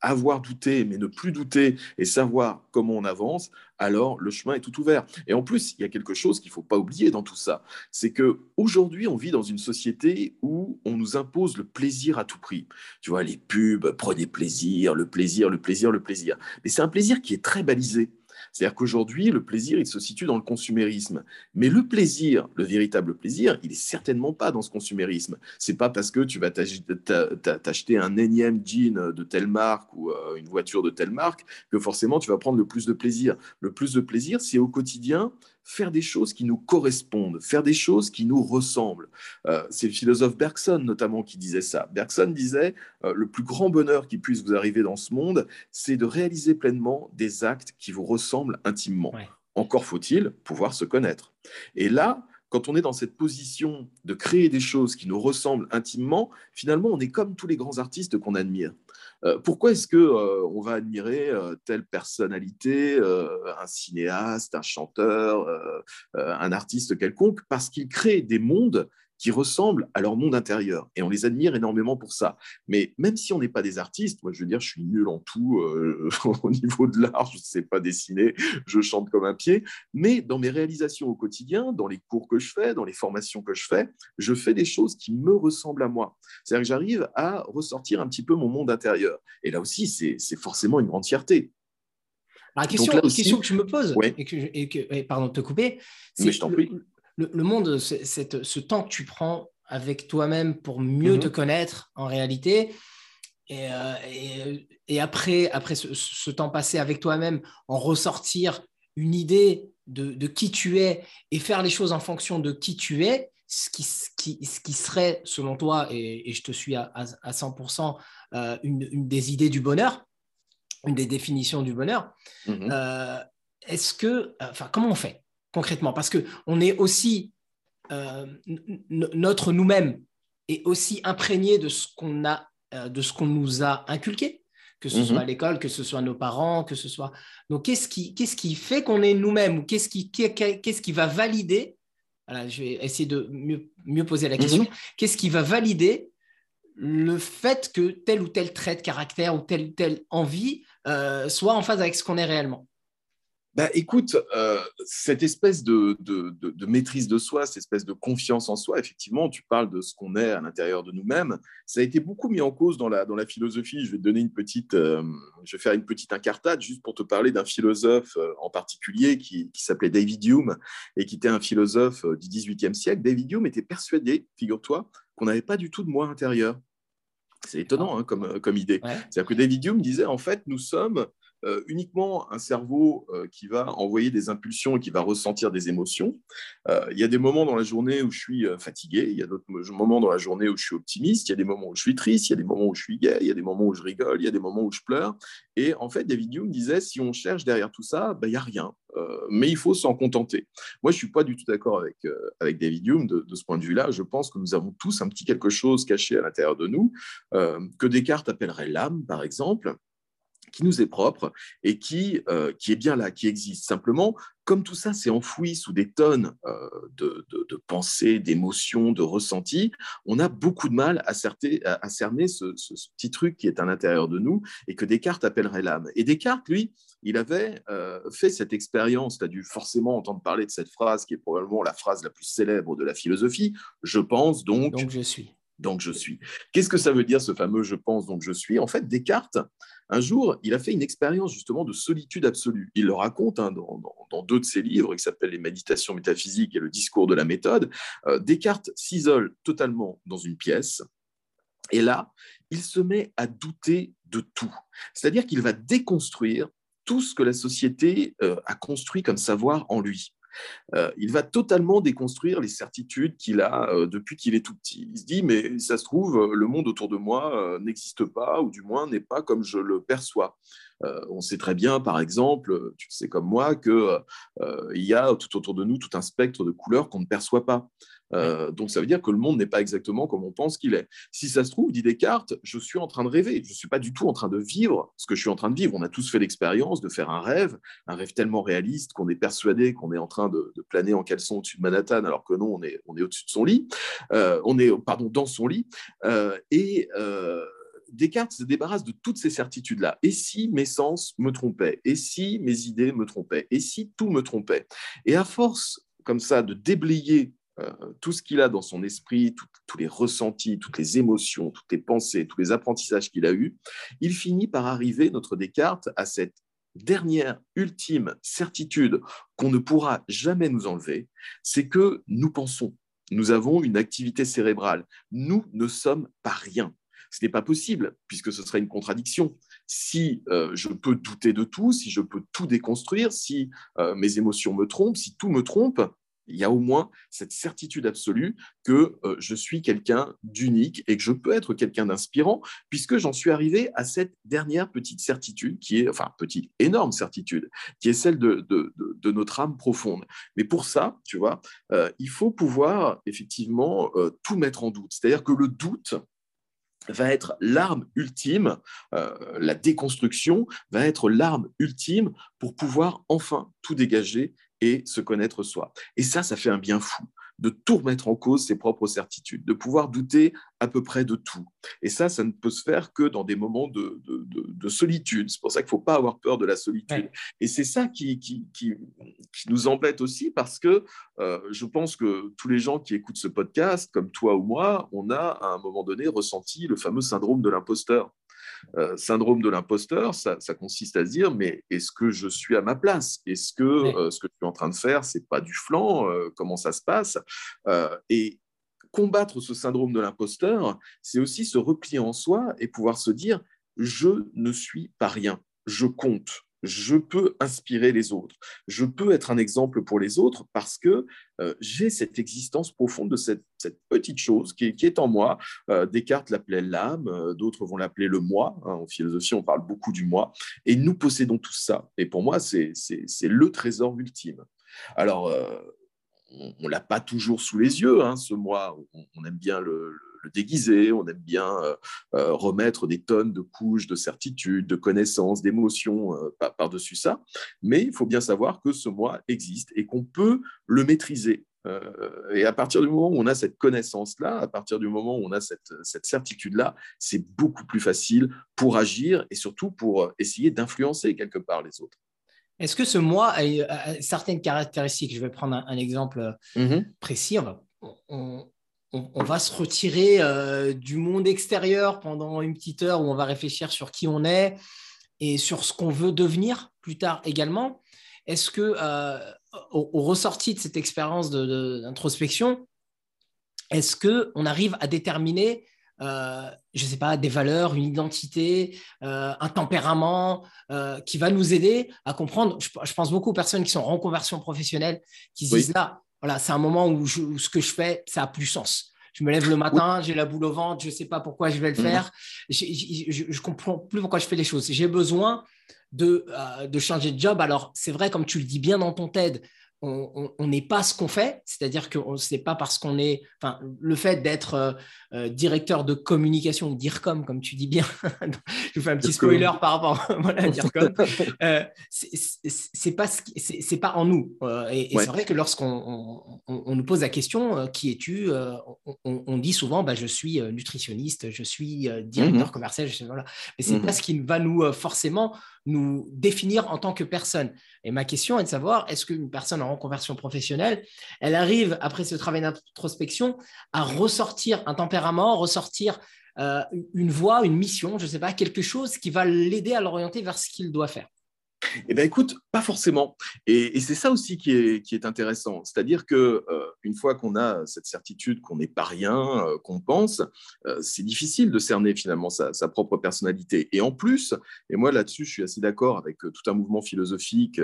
avoir douté, mais ne plus douter et savoir comment on avance, alors le chemin est tout ouvert. Et en plus, il y a quelque chose qu'il ne faut pas oublier dans tout ça, c'est que aujourd'hui, on vit dans une société où on nous impose le plaisir à tout prix. Tu vois, les pubs, prenez plaisir, le plaisir, le plaisir, le plaisir. Mais c'est un plaisir qui est très balisé. C'est-à-dire qu'aujourd'hui, le plaisir, il se situe dans le consumérisme. Mais le plaisir, le véritable plaisir, il est certainement pas dans ce consumérisme. C'est pas parce que tu vas t'acheter un énième jean de telle marque ou euh, une voiture de telle marque que forcément tu vas prendre le plus de plaisir. Le plus de plaisir, c'est au quotidien faire des choses qui nous correspondent, faire des choses qui nous ressemblent. Euh, c'est le philosophe Bergson notamment qui disait ça. Bergson disait, euh, le plus grand bonheur qui puisse vous arriver dans ce monde, c'est de réaliser pleinement des actes qui vous ressemblent intimement. Encore faut-il pouvoir se connaître. Et là, quand on est dans cette position de créer des choses qui nous ressemblent intimement, finalement, on est comme tous les grands artistes qu'on admire. Euh, pourquoi est-ce que euh, on va admirer euh, telle personnalité, un cinéaste, un chanteur, un artiste quelconque? Parce qu'il crée des mondes qui ressemblent à leur monde intérieur. Et on les admire énormément pour ça. Mais même si on n'est pas des artistes, moi je veux dire, je suis nul en tout euh, au niveau de l'art, je ne sais pas dessiner, je chante comme un pied. Mais dans mes réalisations au quotidien, dans les cours que je fais, dans les formations que je fais, je fais des choses qui me ressemblent à moi. C'est-à-dire que j'arrive à ressortir un petit peu mon monde intérieur. Et là aussi, c'est forcément une grande fierté. La question, question que je me pose, et que, et que pardon de te couper, c'est le, monde, ce temps que tu prends avec toi-même pour mieux mhm. te connaître en réalité, et, euh, après, après ce, temps passé avec toi-même, en ressortir une idée de, qui tu es et faire les choses en fonction de qui tu es, ce qui, ce qui, serait, selon toi, et, je te suis à, 100%, euh, une, des idées du bonheur, une des définitions du bonheur. Mhm. Euh, est-ce que, enfin, comment on fait? Concrètement Parce qu'on est aussi, euh, notre nous-mêmes est aussi imprégné de ce qu'on a, euh, de ce qu'on nous a inculqué, que ce soit à mhm. l'école, que ce soit nos parents, que ce soit. Donc, qu'est-ce qui, qu'est-ce qui fait qu'on est nous-mêmes ou qu'est-ce qui, qu'est-ce qui va valider je vais essayer de mieux, mieux poser la question. Mhm. Qu'est-ce qui va valider le fait que tel ou tel trait de caractère ou telle ou telle envie euh, soit en phase avec ce qu'on est réellement? Bah, écoute, euh, cette espèce de, de, maîtrise de soi, cette espèce de confiance en soi, effectivement, tu parles de ce qu'on est à l'intérieur de nous-mêmes. Ça a été beaucoup mis en cause dans la, dans la philosophie. Je vais te donner une petite, euh, je vais faire une petite incartade juste pour te parler d'un philosophe euh, en particulier qui, qui s'appelait David Hume et qui était un philosophe du XVIIIe siècle. David Hume était persuadé, figure-toi, qu'on n'avait pas du tout de moi intérieur. C'est étonnant hein, comme, comme idée. C'est-à-dire que David Hume disait, en fait, nous sommes euh, uniquement un cerveau euh, qui va envoyer des impulsions et qui va ressentir des émotions. Euh, il y a des moments dans la journée où je suis fatigué, il y a d'autres moments dans la journée où je suis optimiste, il y a des moments où je suis triste, il y a des moments où je suis gai, il y a des moments où je rigole, il y a des moments où je pleure. Et en fait, David Hume disait, si on cherche derrière tout ça, ben, il n'y a rien. mais il faut s'en contenter. Moi, je ne suis pas du tout d'accord avec, avec David Hume de ce point de vue-là. Je pense que nous avons tous un petit quelque chose caché à l'intérieur de nous, que Descartes appellerait l'âme, par exemple qui nous est propre et qui, euh, qui est bien là, qui existe. Simplement, comme tout ça s'est enfoui sous des tonnes euh, de, de, pensées, d'émotions, de ressentis, on a beaucoup de mal à, à, cerner ce, petit truc qui est à l'intérieur de nous et que Descartes appellerait l'âme. Et Descartes, lui, il avait euh, fait cette expérience, tu as dû forcément entendre parler de cette phrase qui est probablement la phrase la plus célèbre de la philosophie, je pense donc... Donc je suis. Donc je suis. Qu'est-ce que ça veut dire ce fameux je pense donc je suis En fait, Descartes, un jour, il a fait une expérience justement de solitude absolue. Il le raconte hein, dans, deux de ses livres qui s'appellent Les Méditations métaphysiques et Le discours de la méthode. Euh, Descartes s'isole totalement dans une pièce et là, il se met à douter de tout. C'est-à-dire qu'il va déconstruire tout ce que la société euh, a construit comme savoir en lui. Euh, il va totalement déconstruire les certitudes qu'il a euh, depuis qu'il est tout petit. Il se dit, mais ça se trouve, le monde autour de moi euh, n'existe pas, ou du moins n'est pas comme je le perçois. on sait très bien, par exemple, tu sais comme moi, qu'il y a tout autour de nous tout un spectre de couleurs qu'on ne perçoit pas. Euh, donc ça veut dire que le monde n'est pas exactement comme on pense qu'il est. Si ça se trouve, dit Descartes, je suis en train de rêver. Je ne suis pas du tout en train de vivre ce que je suis en train de vivre. On a tous fait l'expérience de faire un rêve, un rêve tellement réaliste qu'on est persuadé qu'on est en train de, planer en caleçon au-dessus de Manhattan, alors que non, on est, on est au-dessus de son lit. Euh, on est, pardon, dans son lit. Euh, et Descartes se débarrasse de toutes ces certitudes-là. Et si mes sens me trompaient? Et si mes idées me trompaient? Et si tout me trompait? Et à force comme ça de déblayer tout ce qu'il a dans son esprit, tous les ressentis, toutes les émotions, toutes les pensées, tous les apprentissages qu'il a eus, il finit par arriver, notre Descartes, à cette dernière, ultime certitude qu'on ne pourra jamais nous enlever, c'est que nous pensons. Nous avons une activité cérébrale. Nous ne sommes pas rien. Ce n'est pas possible, puisque ce serait une contradiction. Si euh, je peux douter de tout, si je peux tout déconstruire, si euh, mes émotions me trompent, si tout me trompe, il y a au moins cette certitude absolue que euh, je suis quelqu'un d'unique et que je peux être quelqu'un d'inspirant, puisque j'en suis arrivé à cette dernière petite certitude, qui est, enfin, petite, énorme certitude, qui est celle de, notre âme profonde. Mais pour ça, tu vois, il faut pouvoir effectivement tout mettre en doute. C'est-à-dire que le doute, va être l'arme ultime, euh, la déconstruction va être l'arme ultime pour pouvoir enfin tout dégager et se connaître soi. Et ça, ça fait un bien fou de tout remettre en cause ses propres certitudes, de pouvoir douter à peu près de tout. Et ça, ça ne peut se faire que dans des moments de, solitude. C'est pour ça qu'il ne faut pas avoir peur de la solitude. Et c'est ça qui, qui, nous embête aussi parce que euh, je pense que tous les gens qui écoutent ce podcast, comme toi ou moi, on a à un moment donné ressenti le fameux syndrome de l'imposteur. Euh, syndrome de l'imposteur, ça, consiste à se dire, mais est-ce que je suis à ma place? Est-ce que euh, ce que je suis en train de faire, c'est pas du flanc? Euh, Comment ça se passe? Et combattre ce syndrome de l'imposteur, c'est aussi se replier en soi et pouvoir se dire, je ne suis pas rien, je compte je peux inspirer les autres, je peux être un exemple pour les autres parce que euh, j'ai cette existence profonde de cette, petite chose qui est, en moi. Euh, Descartes l'appelait l'âme, euh, d'autres vont l'appeler le moi. Hein. en philosophie, on parle beaucoup du moi. Et nous possédons tout ça. Et pour moi, c'est le trésor ultime. Alors, on ne l'a pas toujours sous les yeux, hein, ce moi. On, aime bien le le déguiser, on aime bien euh, euh, remettre des tonnes de couches de certitude, de connaissances, d'émotions euh, par-dessus ça. Mais il faut bien savoir que ce moi existe et qu'on peut le maîtriser. et à partir du moment où on a cette connaissance-là, à partir du moment où on a cette, cette certitude-là, c'est beaucoup plus facile pour agir et surtout pour essayer d'influencer quelque part les autres. Est-ce que ce moi a, certaines caractéristiques? Je vais prendre un, exemple mm-hmm. précis. on, on, va se retirer euh, du monde extérieur pendant une petite heure où on va réfléchir sur qui on est et sur ce qu'on veut devenir plus tard également. Est-ce que, euh, au, ressorti de cette expérience d'introspection, est-ce que on arrive à déterminer, euh, je ne sais pas, des valeurs, une identité, un tempérament qui va nous aider à comprendre? Je, pense beaucoup aux personnes qui sont en conversion professionnelle, qui se disent là, voilà, c'est un moment où, ce que je fais, ça a plus sens. Je me lève le matin, j'ai la boule au ventre, je ne sais pas pourquoi je vais le mhm. faire. Je ne comprends plus pourquoi je fais les choses. J'ai besoin de, euh, de changer de job. Alors, c'est vrai, comme tu le dis bien dans ton TED, on n'est pas ce qu'on fait, c'est-à-dire que ce n'est pas parce qu'on est, enfin, le fait d'être euh, euh, directeur de communication ou DIRCOM, comme tu dis bien, je vous fais un petit spoiler par rapport à DIRCOM, euh, c'est pas, c'est pas en nous. et, c'est vrai que lorsqu'on on, nous pose la question, qui es-tu on, dit souvent, bah, je suis nutritionniste, je suis directeur mmh commercial, je voilà. mais c'est mmh pas ce qui va nous forcément nous définir en tant que personne. Et ma question est de savoir, est-ce qu'une personne en reconversion professionnelle, elle arrive, après ce travail d'introspection, à ressortir un tempérament, ressortir euh, une voie, une mission, je ne sais pas, quelque chose qui va l'aider à l'orienter vers ce qu'il doit faire? Eh bien, écoute, pas forcément. Et, c'est ça aussi qui est, intéressant. C'est-à-dire que euh, une fois qu'on a cette certitude qu'on n'est pas rien, euh, qu'on pense, euh, c'est difficile de cerner finalement sa, propre personnalité. Et en plus, et moi là-dessus, je suis assez d'accord avec tout un mouvement philosophique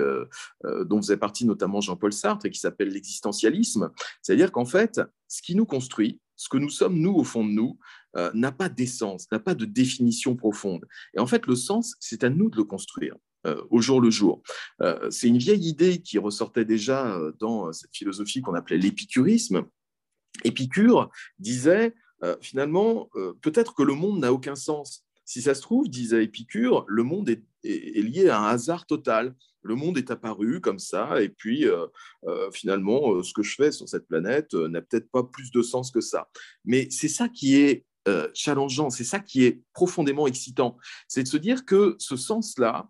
dont faisait partie notamment Jean-Paul Sartre et qui s'appelle l'existentialisme. C'est-à-dire qu'en fait, ce qui nous construit, ce que nous sommes, nous, au fond de nous, n'a pas d'essence, n'a pas de définition profonde. Et en fait, le sens, c'est à nous de le construire. Euh, au jour le jour. Euh, c'est une vieille idée qui ressortait déjà euh, dans cette philosophie qu'on appelait l'épicurisme. Épicure disait finalement, peut-être que le monde n'a aucun sens. Si ça se trouve, disait Épicure, le monde est, lié à un hasard total. Le monde est apparu comme ça, et puis finalement, ce que je fais sur cette planète n'a peut-être pas plus de sens que ça. Mais c'est ça qui est challengeant, c'est ça qui est profondément excitant. C'est de se dire que ce sens-là,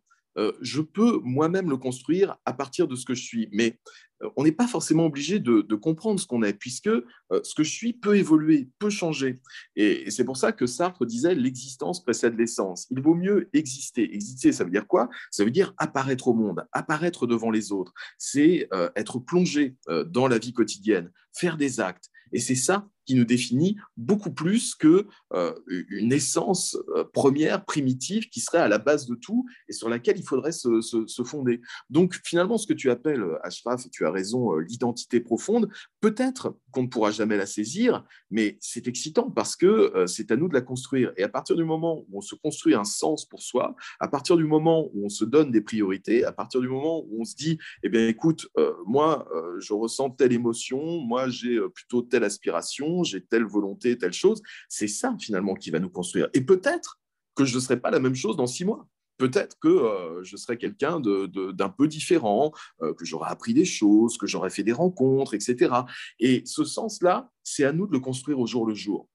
je peux moi-même le construire à partir de ce que je suis. Mais euh, on n'est pas forcément obligé de, comprendre ce qu'on est, puisque euh, ce que je suis peut évoluer, peut changer. Et, c'est pour ça que Sartre disait l'existence précède l'essence. Il vaut mieux exister. Exister, ça veut dire quoi? Ça veut dire apparaître au monde, apparaître devant les autres. C'est être plongé dans la vie quotidienne, faire des actes. Et c'est ça qui nous définit beaucoup plus que euh, une essence euh, première, primitive, qui serait à la base de tout et sur laquelle il faudrait se, fonder. Donc finalement, ce que tu appelles, euh, Ashraf, et tu as raison, l'identité profonde, peut-être qu'on ne pourra jamais la saisir, mais c'est excitant parce que c'est à nous de la construire. Et à partir du moment où on se construit un sens pour soi, à partir du moment où on se donne des priorités, à partir du moment où on se dit, eh bien écoute, moi, je ressens telle émotion, moi, j'ai plutôt telle aspiration, j'ai telle volonté, telle chose. C'est ça finalement qui va nous construire. Et peut-être que je ne serai pas la même chose dans six mois. Peut-être que euh, je serai quelqu'un d'un peu différent, euh, que j'aurai appris des choses, que j'aurai fait des rencontres, etc. Et ce sens-là, c'est à nous de le construire au jour le jour.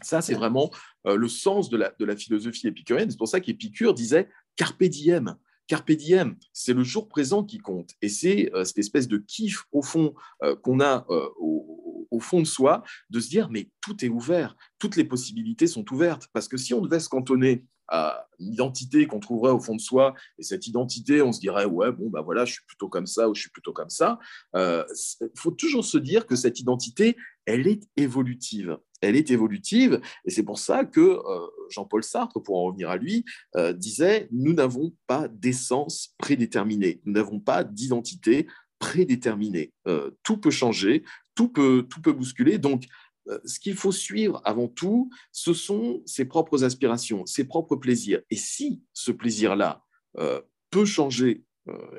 Ça, c'est vraiment euh, le sens de la, de la philosophie épicurienne. C'est pour ça qu'Épicure disait Carpe diem. Carpe diem, c'est le jour présent qui compte. Et c'est cette espèce de kiff au fond qu'on a au, au fond de soi, de se dire, mais tout est ouvert, toutes les possibilités sont ouvertes. Parce que si on devait se cantonner à une identité qu'on trouverait au fond de soi, et cette identité, on se dirait, ouais, bon, bah voilà, je suis plutôt comme ça ou je suis plutôt comme ça, il euh, faut toujours se dire que cette identité, elle est évolutive. Elle est évolutive, et c'est pour ça que euh, Jean-Paul Sartre, pour en revenir à lui, euh, disait, nous n'avons pas d'essence prédéterminée, nous n'avons pas d'identité prédéterminée. tout peut changer, tout peut, tout peut bousculer. Donc, euh, ce qu'il faut suivre avant tout, ce sont ses propres aspirations, ses propres plaisirs. Et si ce plaisir-là euh, peut changer euh,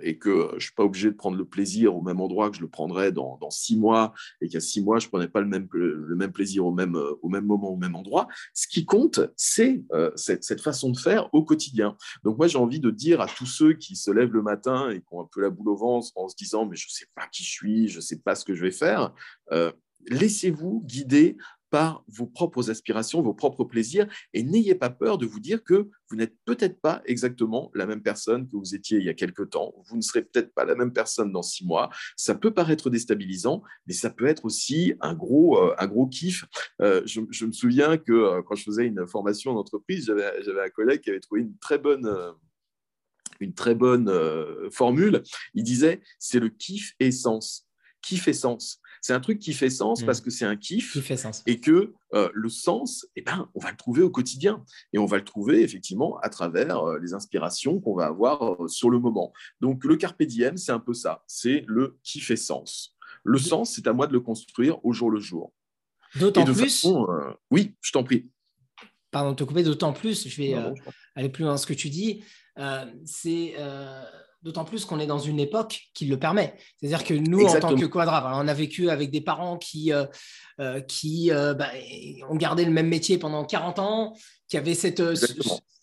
et que je ne suis pas obligé de prendre le plaisir au même endroit que je le prendrais dans, six mois, et a six mois, je ne prenais pas le même, le même plaisir au même, euh, au même moment, au même endroit, ce qui compte, c'est euh, cette, cette, façon de faire au quotidien. Donc moi, j'ai envie de dire à tous ceux qui se lèvent le matin et qui ont un peu la boule au ventre en se disant, mais je ne sais pas qui je suis, je ne sais pas ce que je vais faire, laissez-vous guider par vos propres aspirations, vos propres plaisirs, et n'ayez pas peur de vous dire que vous n'êtes peut-être pas exactement la même personne que vous étiez il y a quelque temps, vous ne serez peut-être pas la même personne dans six mois, ça peut paraître déstabilisant, mais ça peut être aussi un gros, euh, un gros kiff. Euh, je, me souviens que euh, quand je faisais une formation en entreprise, j'avais un collègue qui avait trouvé une très bonne une très bonne formule. Il disait, c'est le kiff essence. Kiff essence. C'est un truc qui fait sens parce mm. que c'est un kiff qui fait sens. et que euh, le sens, eh ben, on va le trouver au quotidien et on va le trouver effectivement à travers euh, les inspirations qu'on va avoir euh, sur le moment. Donc le carpe diem, c'est un peu ça, c'est le qui fait sens. Le sens, c'est à moi de le construire au jour le jour. D'autant plus. oui, je t'en prie. Pardon de te couper, d'autant plus, je vais aller plus loin dans ce que tu dis. c'est D'autant plus qu'on est dans une époque qui le permet. C'est-à-dire que nous, en tant que quadra, on a vécu avec des parents qui, euh, euh, qui euh, bah, ont gardé le même métier pendant 40 ans, qui avaient cette,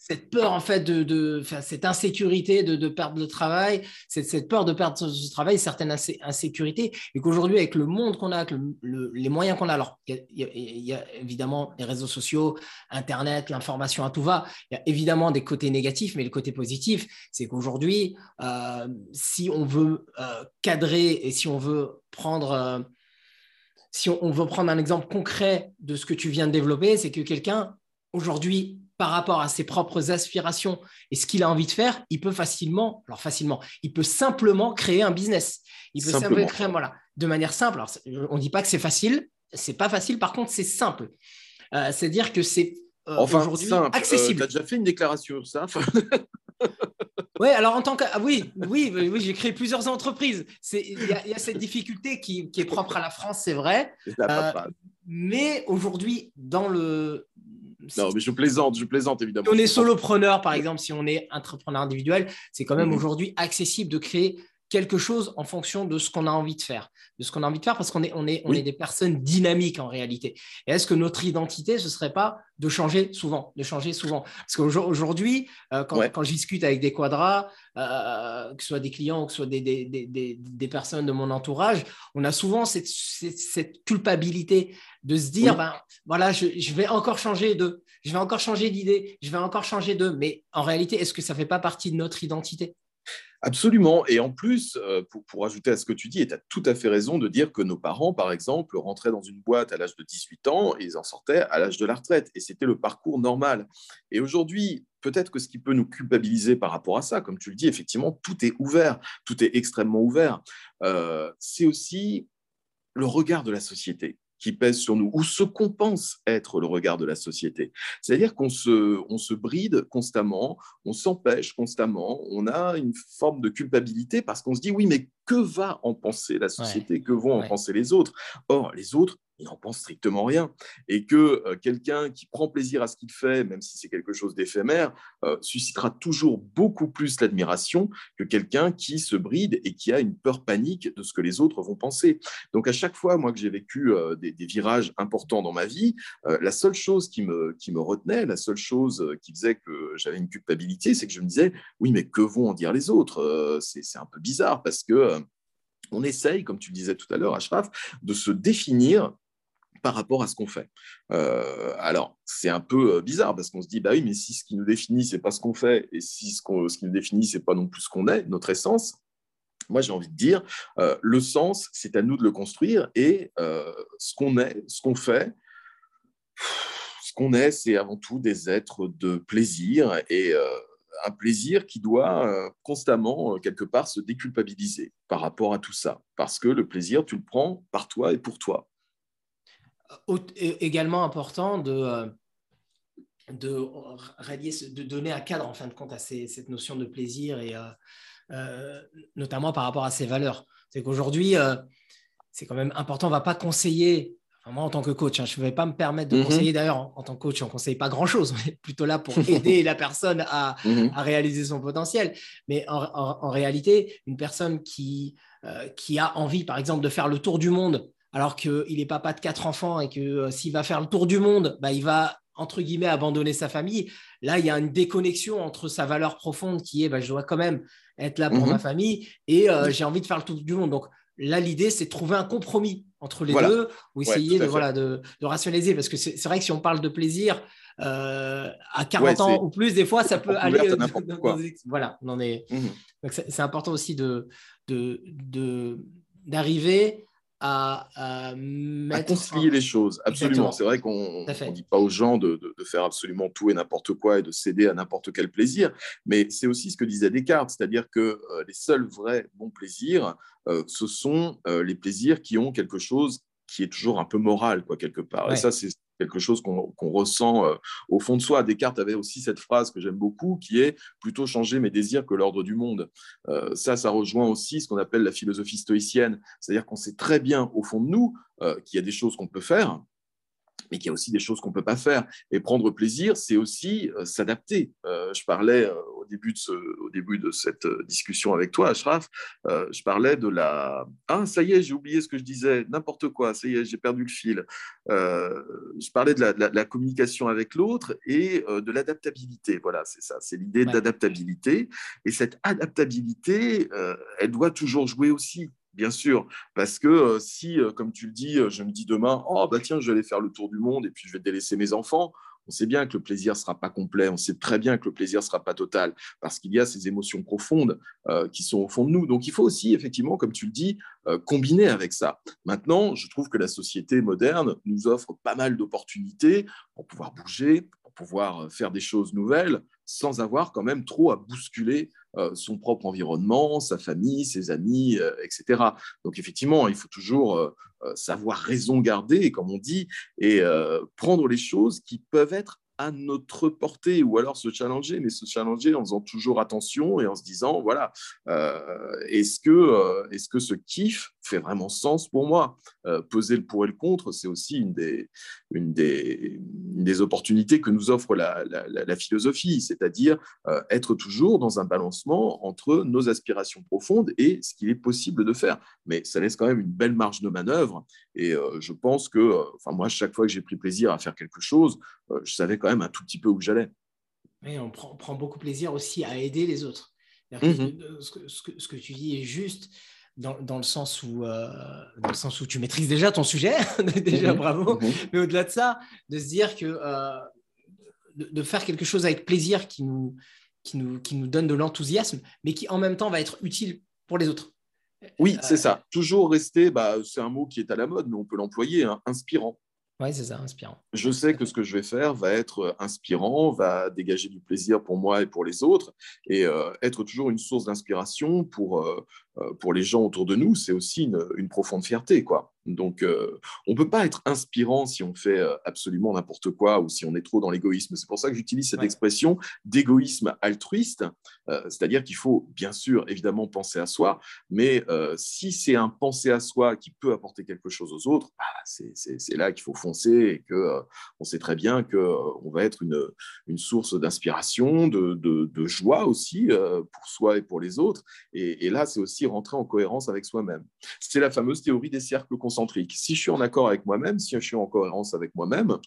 cette peur en fait de, cette insécurité de, de, perdre le travail, cette, peur de perdre ce travail, certaines insécurité, et qu'aujourd'hui avec le monde qu'on a, avec les moyens qu'on a, alors il y, a évidemment les réseaux sociaux, Internet, l'information à tout va, il y a évidemment des côtés négatifs, mais le côté positif, c'est qu'aujourd'hui, euh, si on veut euh, cadrer et si on veut prendre euh, si on, veut prendre un exemple concret de ce que tu viens de développer, c'est que quelqu'un aujourd'hui par rapport à ses propres aspirations et ce qu'il a envie de faire, il peut facilement, alors facilement, il peut simplement créer un business. Il peut simplement, créer, voilà, de manière simple. on ne dit pas que c'est facile, c'est pas facile, par contre, c'est simple. Euh, c'est-à-dire que c'est euh, aujourd'hui euh, accessible. tu as déjà fait une déclaration sur ça Oui, alors en tant que. Ah oui, oui, oui, j'ai créé plusieurs entreprises. Il y, a cette difficulté qui, qui, est propre à la France, c'est vrai. mais aujourd'hui, dans le, non, mais je plaisante, je plaisante évidemment. Si on est solopreneur, par exemple, si on est entrepreneur individuel, c'est quand même mhm. aujourd'hui accessible de créer quelque chose en fonction de ce qu'on a envie de faire, de ce qu'on a envie de faire, parce qu'on est, on est, on est des personnes dynamiques en réalité. Et est-ce que notre identité, ce serait pas de changer souvent, de changer souvent? Parce qu'aujourd'hui, euh, quand, quand, je discute avec des quadras, euh, que ce soit des clients ou que ce soit des, des, des, des, personnes de mon entourage, on a souvent cette, cette, culpabilité de se dire, ben voilà, je, je, vais encore changer de, je vais encore changer d'idée, je vais encore changer de. Mais en réalité, est-ce que ça ne fait pas partie de notre identité? Absolument. Et en plus, euh, pour, ajouter à ce que tu dis, et tu as tout à fait raison de dire que nos parents, par exemple, rentraient dans une boîte à l'âge de 18 ans ils en sortaient à l'âge de la retraite. Et c'était le parcours normal. Et aujourd'hui, peut-être que ce qui peut nous culpabiliser par rapport à ça, comme tu le dis, effectivement, tout est ouvert, tout est extrêmement ouvert. Euh, c'est aussi le regard de la société qui pèse sur nous, ou ce qu'on pense être le regard de la société. C'est-à-dire qu'on se, on se bride constamment, on s'empêche constamment, on a une forme de culpabilité parce qu'on se dit oui, mais que va en penser la société, que vont en penser les autres? Or, les autres, il n'en pense strictement rien. Et que euh, quelqu'un qui prend plaisir à ce qu'il fait, même si c'est quelque chose d'éphémère, euh, suscitera toujours beaucoup plus l'admiration que quelqu'un qui se bride et qui a une peur panique de ce que les autres vont penser. Donc à chaque fois, moi, que j'ai vécu euh, des, virages importants dans ma vie, la seule chose qui me, qui me retenait, la seule chose qui faisait que j'avais une culpabilité, c'est que je me disais, oui, mais que vont en dire les autres? C'est un peu bizarre parce que on essaye, comme tu le disais tout à l'heure, Ashraf, de se définir par rapport à ce qu'on fait. Euh, alors, c'est un peu euh, bizarre parce qu'on se dit, bah oui, mais si ce qui nous définit, c'est pas ce qu'on fait, et si ce, ce qui nous définit, c'est pas non plus ce qu'on est, notre essence, moi, j'ai envie de dire, euh, le sens, c'est à nous de le construire, et ce qu'on est, ce qu'on fait, ce qu'on est, c'est avant tout des êtres de plaisir, et un plaisir qui doit constamment, quelque part, se déculpabiliser par rapport à tout ça, parce que le plaisir, tu le prends par toi et pour toi également important de, euh, de, de donner un cadre en fin de compte à cette notion de plaisir et euh, euh, notamment par rapport à ses valeurs. C'est qu'aujourd'hui, c'est quand même important, on ne va pas conseiller moi, en tant que coach, hein, je ne vais pas me permettre de mhm. conseiller. D'ailleurs, en, tant que coach, on ne conseille pas grand-chose. On est plutôt là pour aider la personne à, mhm. à, réaliser son potentiel. Mais en, en, réalité, une personne qui, qui a envie, par exemple, de faire le tour du monde alors qu'il est papa de quatre enfants et que euh, s'il va faire le tour du monde, bah, il va entre guillemets abandonner sa famille. Là, il y a une déconnexion entre sa valeur profonde qui est bah, je dois quand même être là pour mhm. ma famille et euh, j'ai envie de faire le tour du monde. Donc là, l'idée, c'est de trouver un compromis entre les deux ou essayer de, voilà, de, rationaliser. Parce que c'est vrai que si on parle de plaisir, euh, à 40 ans ou plus, des fois, ça peut aller. voilà, on en est. Mhm. C'est important aussi de d'arriver à, à, concilier les choses. Absolument. C'est vrai qu'on ne dit pas aux gens de, faire absolument tout et n'importe quoi et de céder à n'importe quel plaisir, mais c'est aussi ce que disait Descartes, c'est-à-dire que euh, les seuls vrais bons plaisirs, euh, ce sont euh, les plaisirs qui ont quelque chose qui est toujours un peu moral, quoi, quelque part. Et ça, c'est quelque chose qu'on ressent euh, au fond de soi. Descartes avait aussi cette phrase que j'aime beaucoup, qui est plutôt changer mes désirs que l'ordre du monde. Euh, ça, ça rejoint aussi ce qu'on appelle la philosophie stoïcienne, c'est-à-dire qu'on sait très bien au fond de nous euh, qu'il y a des choses qu'on peut faire, mais qu'il y a aussi des choses qu'on ne peut pas faire. Et prendre plaisir, c'est aussi s'adapter. je parlais début de, ce, au début de cette euh, discussion avec toi, Ashraf, euh, je parlais de la... Ah, ça y est, j'ai oublié ce que je disais, n'importe quoi, ça y est, j'ai perdu le fil. Euh, je parlais de la, communication avec l'autre et de l'adaptabilité. Voilà, c'est ça, c'est l'idée d'adaptabilité. Et cette adaptabilité, elle doit toujours jouer aussi bien sûr. Parce que si, comme tu le dis, je me dis demain, oh, bah tiens, je vais aller faire le tour du monde et puis je vais délaisser mes enfants, on sait bien que le plaisir ne sera pas complet, on sait très bien que le plaisir ne sera pas total, parce qu'il y a ces émotions profondes euh, qui sont au fond de nous. Donc il faut aussi, effectivement, comme tu le dis, euh, combiner avec ça. Maintenant, je trouve que la société moderne nous offre pas mal d'opportunités pour pouvoir bouger, pour pouvoir euh, faire des choses nouvelles, sans avoir quand même trop à bousculer euh, son propre environnement, sa famille, ses amis, euh, etc. Donc effectivement, il faut toujours euh, savoir raison garder, comme on dit, et prendre les choses qui peuvent être à notre portée ou alors se challenger, mais se challenger en faisant toujours attention et en se disant voilà, est-ce que, est que ce kiff fait vraiment sens pour moi? Peser le pour et le contre, c'est aussi une des, des, opportunités que nous offre la, philosophie, c'est-à-dire euh, être toujours dans un balancement entre nos aspirations profondes et ce qu'il est possible de faire. Mais ça laisse quand même une belle marge de manœuvre. Et euh, je pense que, euh, enfin moi, chaque fois que j'ai pris plaisir à faire quelque chose, je savais quand même un tout petit peu où j'allais. Oui, on prend, prend, beaucoup plaisir aussi à aider les autres. Mhm. ce, que, ce, que, ce, que, tu dis est juste dans, le sens où, euh, dans le sens où tu maîtrises déjà ton sujet, déjà mhm. bravo, mhm. mais au-delà de ça, de se dire que euh, de, faire quelque chose avec plaisir qui nous, qui nous, qui nous donne de l'enthousiasme, mais qui en même temps va être utile pour les autres. Oui, c'est ça. Toujours rester, bah, c'est un mot qui est à la mode, mais on peut l'employer, hein, inspirant. Oui, c'est ça, inspirant. Je sais que ce que je vais faire va être inspirant, va dégager du plaisir pour moi et pour les autres, et être toujours une source d'inspiration pour, pour les gens autour de nous, c'est aussi une, une, profonde fierté. quoi. Donc, euh, on ne peut pas être inspirant si on fait euh, absolument n'importe quoi ou si on est trop dans l'égoïsme. C'est pour ça que j'utilise cette expression d'égoïsme altruiste, euh, c'est-à-dire qu'il faut bien sûr évidemment penser à soi, mais si c'est un penser à soi qui peut apporter quelque chose aux autres, bah, c'est là qu'il faut foncer et que on sait très bien qu'on va être une, une source d'inspiration, de, de, joie aussi pour soi et pour les autres. Et, et là, c'est aussi rentrer en cohérence avec soi-même. C'est la fameuse théorie des cercles concentriques si je suis en accord avec moi-même, si je suis en cohérence avec moi-même,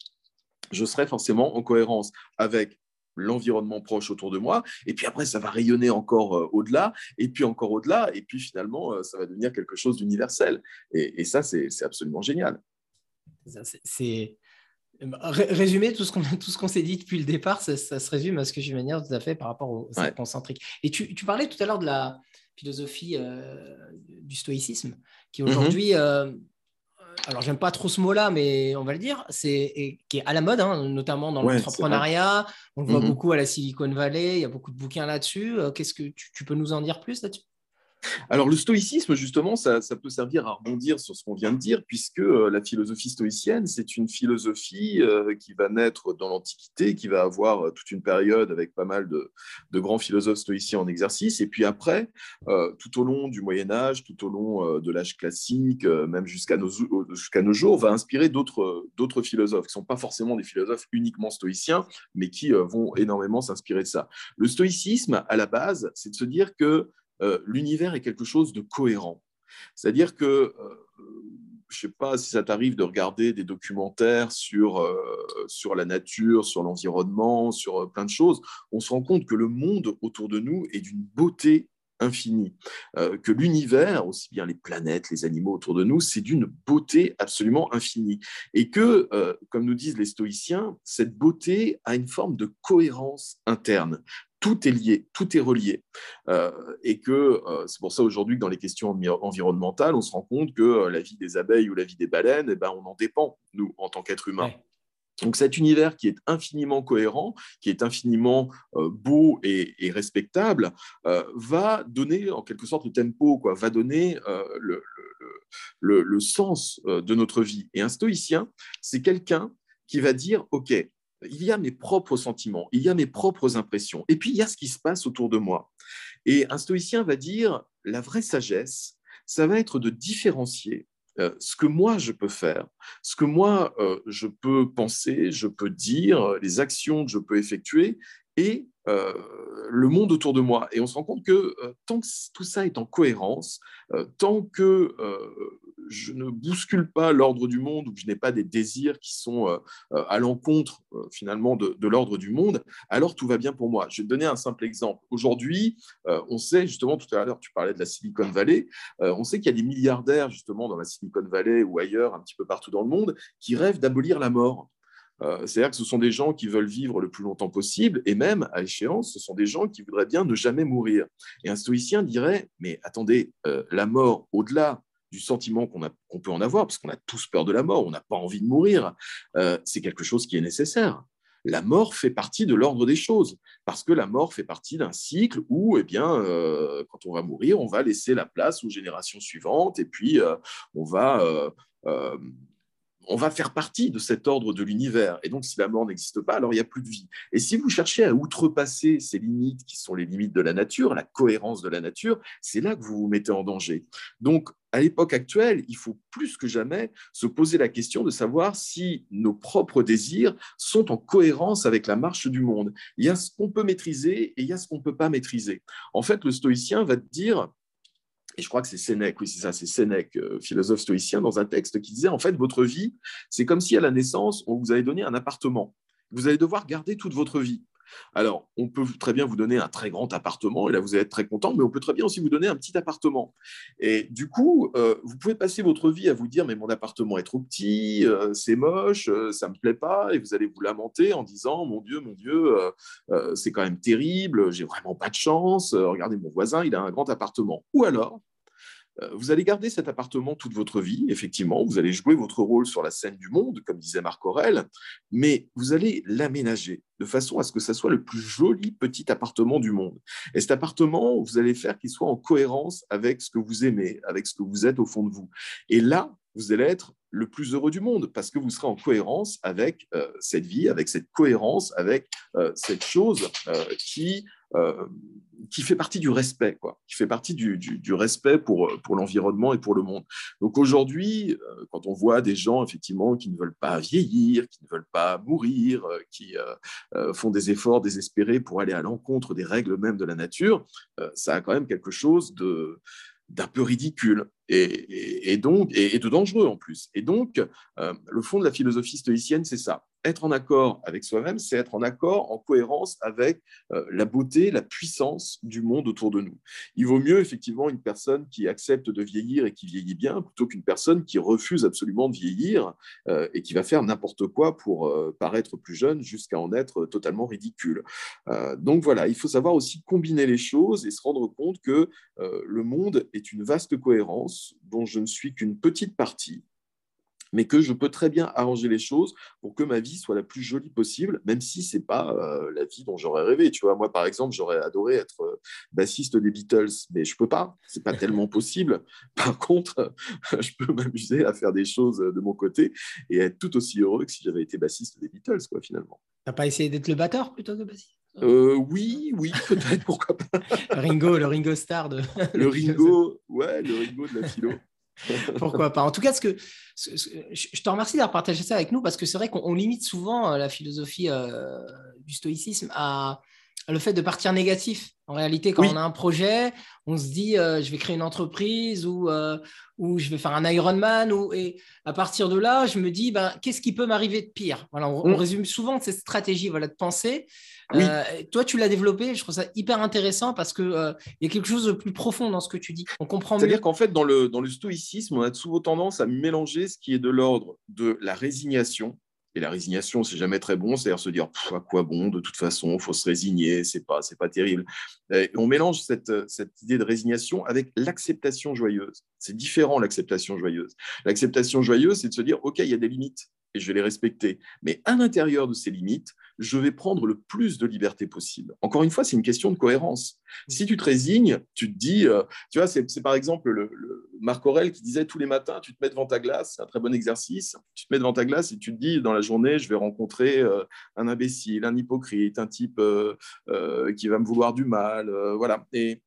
je serai forcément en cohérence avec l'environnement proche autour de moi, et puis après, ça va rayonner encore euh, au-delà, et puis encore au-delà, et puis finalement, euh, ça va devenir quelque chose d'universel. Et, ça, c'est absolument génial. C'est résumer tout ce qu'on tout ce qu'on s'est dit depuis le départ, ça, se résume à ce que je dire tout à fait par rapport au cercle concentrique. Et tu, tu, parlais tout à l'heure de la philosophie euh, du stoïcisme, qui mhm. aujourd'hui alors j'aime pas trop ce mot-là, mais on va le dire, c'est qui est à la mode, hein, notamment dans l'entrepreneuriat. On le voit mhm. beaucoup à la Silicon Valley, il y a beaucoup de bouquins là-dessus. Euh, qu'est-ce que tu, peux nous en dire plus là-dessus? Alors le stoïcisme, justement, ça, peut servir à rebondir sur ce qu'on vient de dire, puisque euh, la philosophie stoïcienne, c'est une philosophie euh, qui va naître dans l'Antiquité, qui va avoir euh, toute une période avec pas mal de, grands philosophes stoïciens en exercice, et puis après, tout au long du Moyen Âge, tout au long de l'âge classique, même jusqu'à nos, jours, va inspirer d'autres, d'autres philosophes, qui ne sont pas forcément des philosophes uniquement stoïciens, mais qui vont énormément s'inspirer de ça. Le stoïcisme, à la base, c'est de se dire que euh, l'univers est quelque chose de cohérent. C'est-à-dire que, euh, je ne sais pas si ça t'arrive de regarder des documentaires sur, euh, sur la nature, sur l'environnement, sur plein de choses, on se rend compte que le monde autour de nous est d'une beauté infinie, que l'univers, aussi bien les planètes, les animaux autour de nous, c'est d'une beauté absolument infinie. Et que, comme nous disent les stoïciens, cette beauté a une forme de cohérence interne tout est lié, tout est relié. Euh, et que euh, c'est pour ça aujourd'hui que dans les questions environnementales, on se rend compte que euh, la vie des abeilles ou la vie des baleines, eh ben, on en dépend, nous, en tant qu'êtres humains. Donc cet univers qui est infiniment cohérent, qui est infiniment beau et, respectable, va donner en quelque sorte le tempo, quoi, va donner le, le, le, sens de notre vie. Et un stoïcien, c'est quelqu'un qui va dire, OK, il y a mes propres sentiments, il y a mes propres impressions, et puis il y a ce qui se passe autour de moi. Et un stoïcien va dire, la vraie sagesse, ça va être de différencier euh, ce que moi je peux faire, ce que moi euh, je peux penser, je peux dire, les actions que je peux effectuer, et euh, le monde autour de moi. Et on se rend compte que tant que tout ça est en cohérence, tant que je ne bouscule pas l'ordre du monde ou que je n'ai pas des désirs qui sont euh, euh, à l'encontre euh, finalement de, l'ordre du monde, alors tout va bien pour moi. Je vais te donner un simple exemple. Aujourd'hui, on sait justement, tout à l'heure, tu parlais de la Silicon Valley, on sait qu'il y a des milliardaires justement dans la Silicon Valley ou ailleurs, un petit peu partout dans le monde, qui rêvent d'abolir la mort. C'est-à-dire que ce sont des gens qui veulent vivre le plus longtemps possible, et même à échéance, ce sont des gens qui voudraient bien ne jamais mourir. Et un stoïcien dirait, mais attendez, la mort, au-delà du sentiment qu'on peut en avoir, parce qu'on a tous peur de la mort, on n'a pas envie de mourir, euh, c'est quelque chose qui est nécessaire. La mort fait partie de l'ordre des choses, parce que la mort fait partie d'un cycle où, eh bien, euh, quand on va mourir, on va laisser la place aux générations suivantes, et puis euh, on va on va faire partie de cet ordre de l'univers. Et donc, si la mort n'existe pas, alors il n'y a plus de vie. Et si vous cherchez à outrepasser ces limites qui sont les limites de la nature, la cohérence de la nature, c'est là que vous vous mettez en danger. Donc, à l'époque actuelle, il faut plus que jamais se poser la question de savoir si nos propres désirs sont en cohérence avec la marche du monde. Il y a ce qu'on peut maîtriser et il y a ce qu'on ne peut pas maîtriser. En fait, le stoïcien va te dire, et je crois que c'est Sénèque, oui, c'est ça, c'est Sénèque, euh, philosophe stoïcien, dans un texte qui disait en fait, votre vie, c'est comme si à la naissance, on vous avait donné un appartement. Vous allez devoir garder toute votre vie. Alors, on peut très bien vous donner un très grand appartement, et là, vous allez être très content, mais on peut très bien aussi vous donner un petit appartement. Et du coup, euh, vous pouvez passer votre vie à vous dire, mais mon appartement est trop petit, euh, c'est moche, ça ne me plaît pas, et vous allez vous lamenter en disant, mon Dieu, mon Dieu, c'est quand même terrible, j'ai vraiment pas de chance, regardez mon voisin, il a un grand appartement. Ou alors, vous allez garder cet appartement toute votre vie, effectivement, vous allez jouer votre rôle sur la scène du monde, comme disait Marc Aurel, mais vous allez l'aménager de façon à ce que ça soit le plus joli petit appartement du monde. Et cet appartement, vous allez faire qu'il soit en cohérence avec ce que vous aimez, avec ce que vous êtes au fond de vous. Et là, vous allez être le plus heureux du monde parce que vous serez en cohérence avec euh, cette vie, avec cette cohérence, avec euh, cette chose qui euh, qui fait partie du respect, quoi, qui fait partie du, du, respect pour, pour l'environnement et pour le monde. Donc aujourd'hui, quand on voit des gens effectivement qui ne veulent pas vieillir, qui ne veulent pas mourir, qui font des efforts désespérés pour aller à l'encontre des règles même de la nature, ça a quand même quelque chose de d'un peu ridicule et, donc et, de dangereux en plus. Et donc, le fond de la philosophie stoïcienne, c'est ça être en accord avec soi-même, c'est être en accord, en cohérence avec euh, la beauté, la puissance du monde autour de nous. Il vaut mieux effectivement une personne qui accepte de vieillir et qui vieillit bien, plutôt qu'une personne qui refuse absolument de vieillir euh, et qui va faire n'importe quoi pour euh, paraître plus jeune jusqu'à en être totalement ridicule. donc voilà, il faut savoir aussi combiner les choses et se rendre compte que le monde est une vaste cohérence dont je ne suis qu'une petite partie mais que je peux très bien arranger les choses pour que ma vie soit la plus jolie possible, même si c'est pas euh, la vie dont j'aurais rêvé. Tu vois, moi, par exemple, j'aurais adoré être euh, bassiste des Beatles, mais je peux pas. C'est pas tellement possible. Par contre, je peux m'amuser à faire des choses de mon côté et être tout aussi heureux que si j'avais été bassiste des Beatles, quoi, finalement. T'as pas essayé d'être le batteur plutôt que bassiste? Euh, oui, oui, peut-être, pourquoi pas. Ringo, le Ringo Star de. le Ringo, ouais, le Ringo de la philo. Pourquoi pas. En tout cas, ce que, je te remercie d'avoir partagé ça avec nous parce que c'est vrai qu'on limite souvent euh, la philosophie euh, du stoïcisme à, le fait de partir négatif. En réalité, quand on a un projet, on se dit euh, je vais créer une entreprise ou, ou je vais faire un Ironman. Ou, et à partir de là, je me dis ben, qu'est-ce qui peut m'arriver de pire? Voilà, on, mm. résume souvent cette stratégie voilà, de pensée. Euh, toi, tu l'as développé, je trouve ça hyper intéressant parce qu'il euh, il y a quelque chose de plus profond dans ce que tu dis. On comprend C'est-à-dire qu'en fait, dans le, dans le stoïcisme, on a souvent tendance à mélanger ce qui est de l'ordre de la résignation. Et la résignation, c'est jamais très bon, c'est-à-dire se dire à quoi bon, de toute façon, il faut se résigner, c'est pas, pas terrible. On mélange cette, cette idée de résignation avec l'acceptation joyeuse. C'est différent l'acceptation joyeuse. L'acceptation joyeuse, c'est de se dire ok, il y a des limites et je vais les respecter. Mais à l'intérieur de ces limites, je vais prendre le plus de liberté possible. Encore une fois, c'est une question de cohérence. Si tu te résignes, tu te dis, euh, tu vois, c'est par exemple le, Marc Aurel qui disait tous les matins, tu te mets devant ta glace, c'est un très bon exercice, tu te mets devant ta glace et tu te dis, dans la journée, je vais rencontrer euh, un imbécile, un hypocrite, un type euh, qui va me vouloir du mal, voilà. Et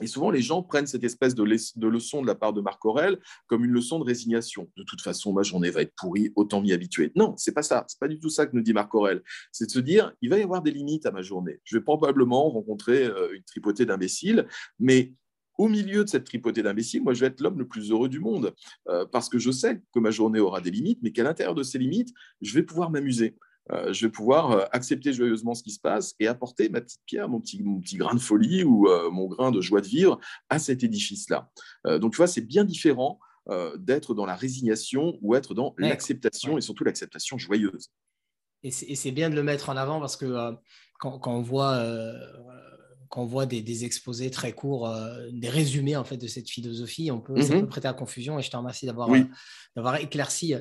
et souvent, les gens prennent cette espèce de, leçon de la part de Marc Aurel comme une leçon de résignation. De toute façon, ma journée va être pourrie, autant m'y habituer. Non, c'est pas ça. C'est pas du tout ça que nous dit Marc Aurel. C'est de se dire, il va y avoir des limites à ma journée. Je vais probablement rencontrer euh, une tripotée d'imbéciles, mais au milieu de cette tripotée d'imbéciles, moi, je vais être l'homme le plus heureux du monde euh, parce que je sais que ma journée aura des limites, mais qu'à l'intérieur de ces limites, je vais pouvoir m'amuser. Euh, je vais pouvoir euh, accepter joyeusement ce qui se passe et apporter ma petite pierre, mon petit, mon petit grain de folie ou euh, mon grain de joie de vivre à cet édifice-là. donc, tu vois, c'est bien différent d'être dans la résignation ou être dans l'acceptation et surtout l'acceptation joyeuse. Et c'est bien de le mettre en avant parce que quand, on voit quand on voit des, exposés très courts, des résumés en fait de cette philosophie, on peut, ça mhm. peut prêter à confusion. Et je te remercie d'avoir d'avoir éclairci,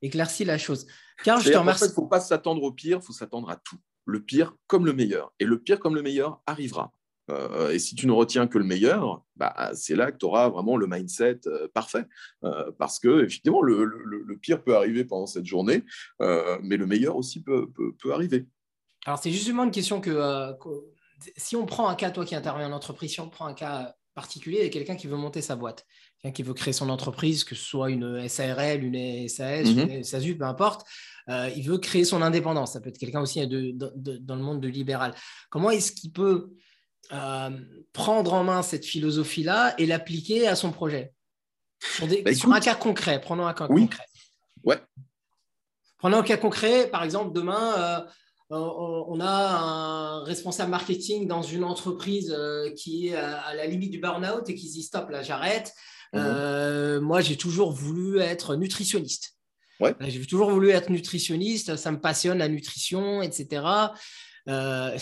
éclairci la chose. Car je te remercie. En fait, il ne faut pas s'attendre au pire, il faut s'attendre à tout. Le pire comme le meilleur. Et le pire comme le meilleur arrivera. Euh, et si tu ne retiens que le meilleur, bah, c'est là que tu auras vraiment le mindset euh, parfait. Euh, parce que, effectivement, le, le, pire peut arriver pendant cette journée, mais le meilleur aussi peut, peut, peut arriver. Alors, c'est justement une question que, si on prend un cas, toi qui interviens en entreprise, si on prend un cas particulier quelqu'un qui veut monter sa boîte, quelqu'un qui veut créer son entreprise, que ce soit une SARL, une SAS, mhm. une SASU, peu importe, euh, il veut créer son indépendance. Ça peut être quelqu'un aussi de, dans le monde de libéral. Comment est-ce qu'il peut euh, prendre en main cette philosophie-là et l'appliquer à son projet? Sur, bah, un cas concret. Prenons un cas concret. Ouais. Prenons un cas concret, par exemple, demain, on a un responsable marketing dans une entreprise qui est à, la limite du burn-out et qui se dit stop, là j'arrête. Mhm. moi, j'ai toujours voulu être nutritionniste. J'ai toujours voulu être nutritionniste, ça me passionne la nutrition, etc. Euh,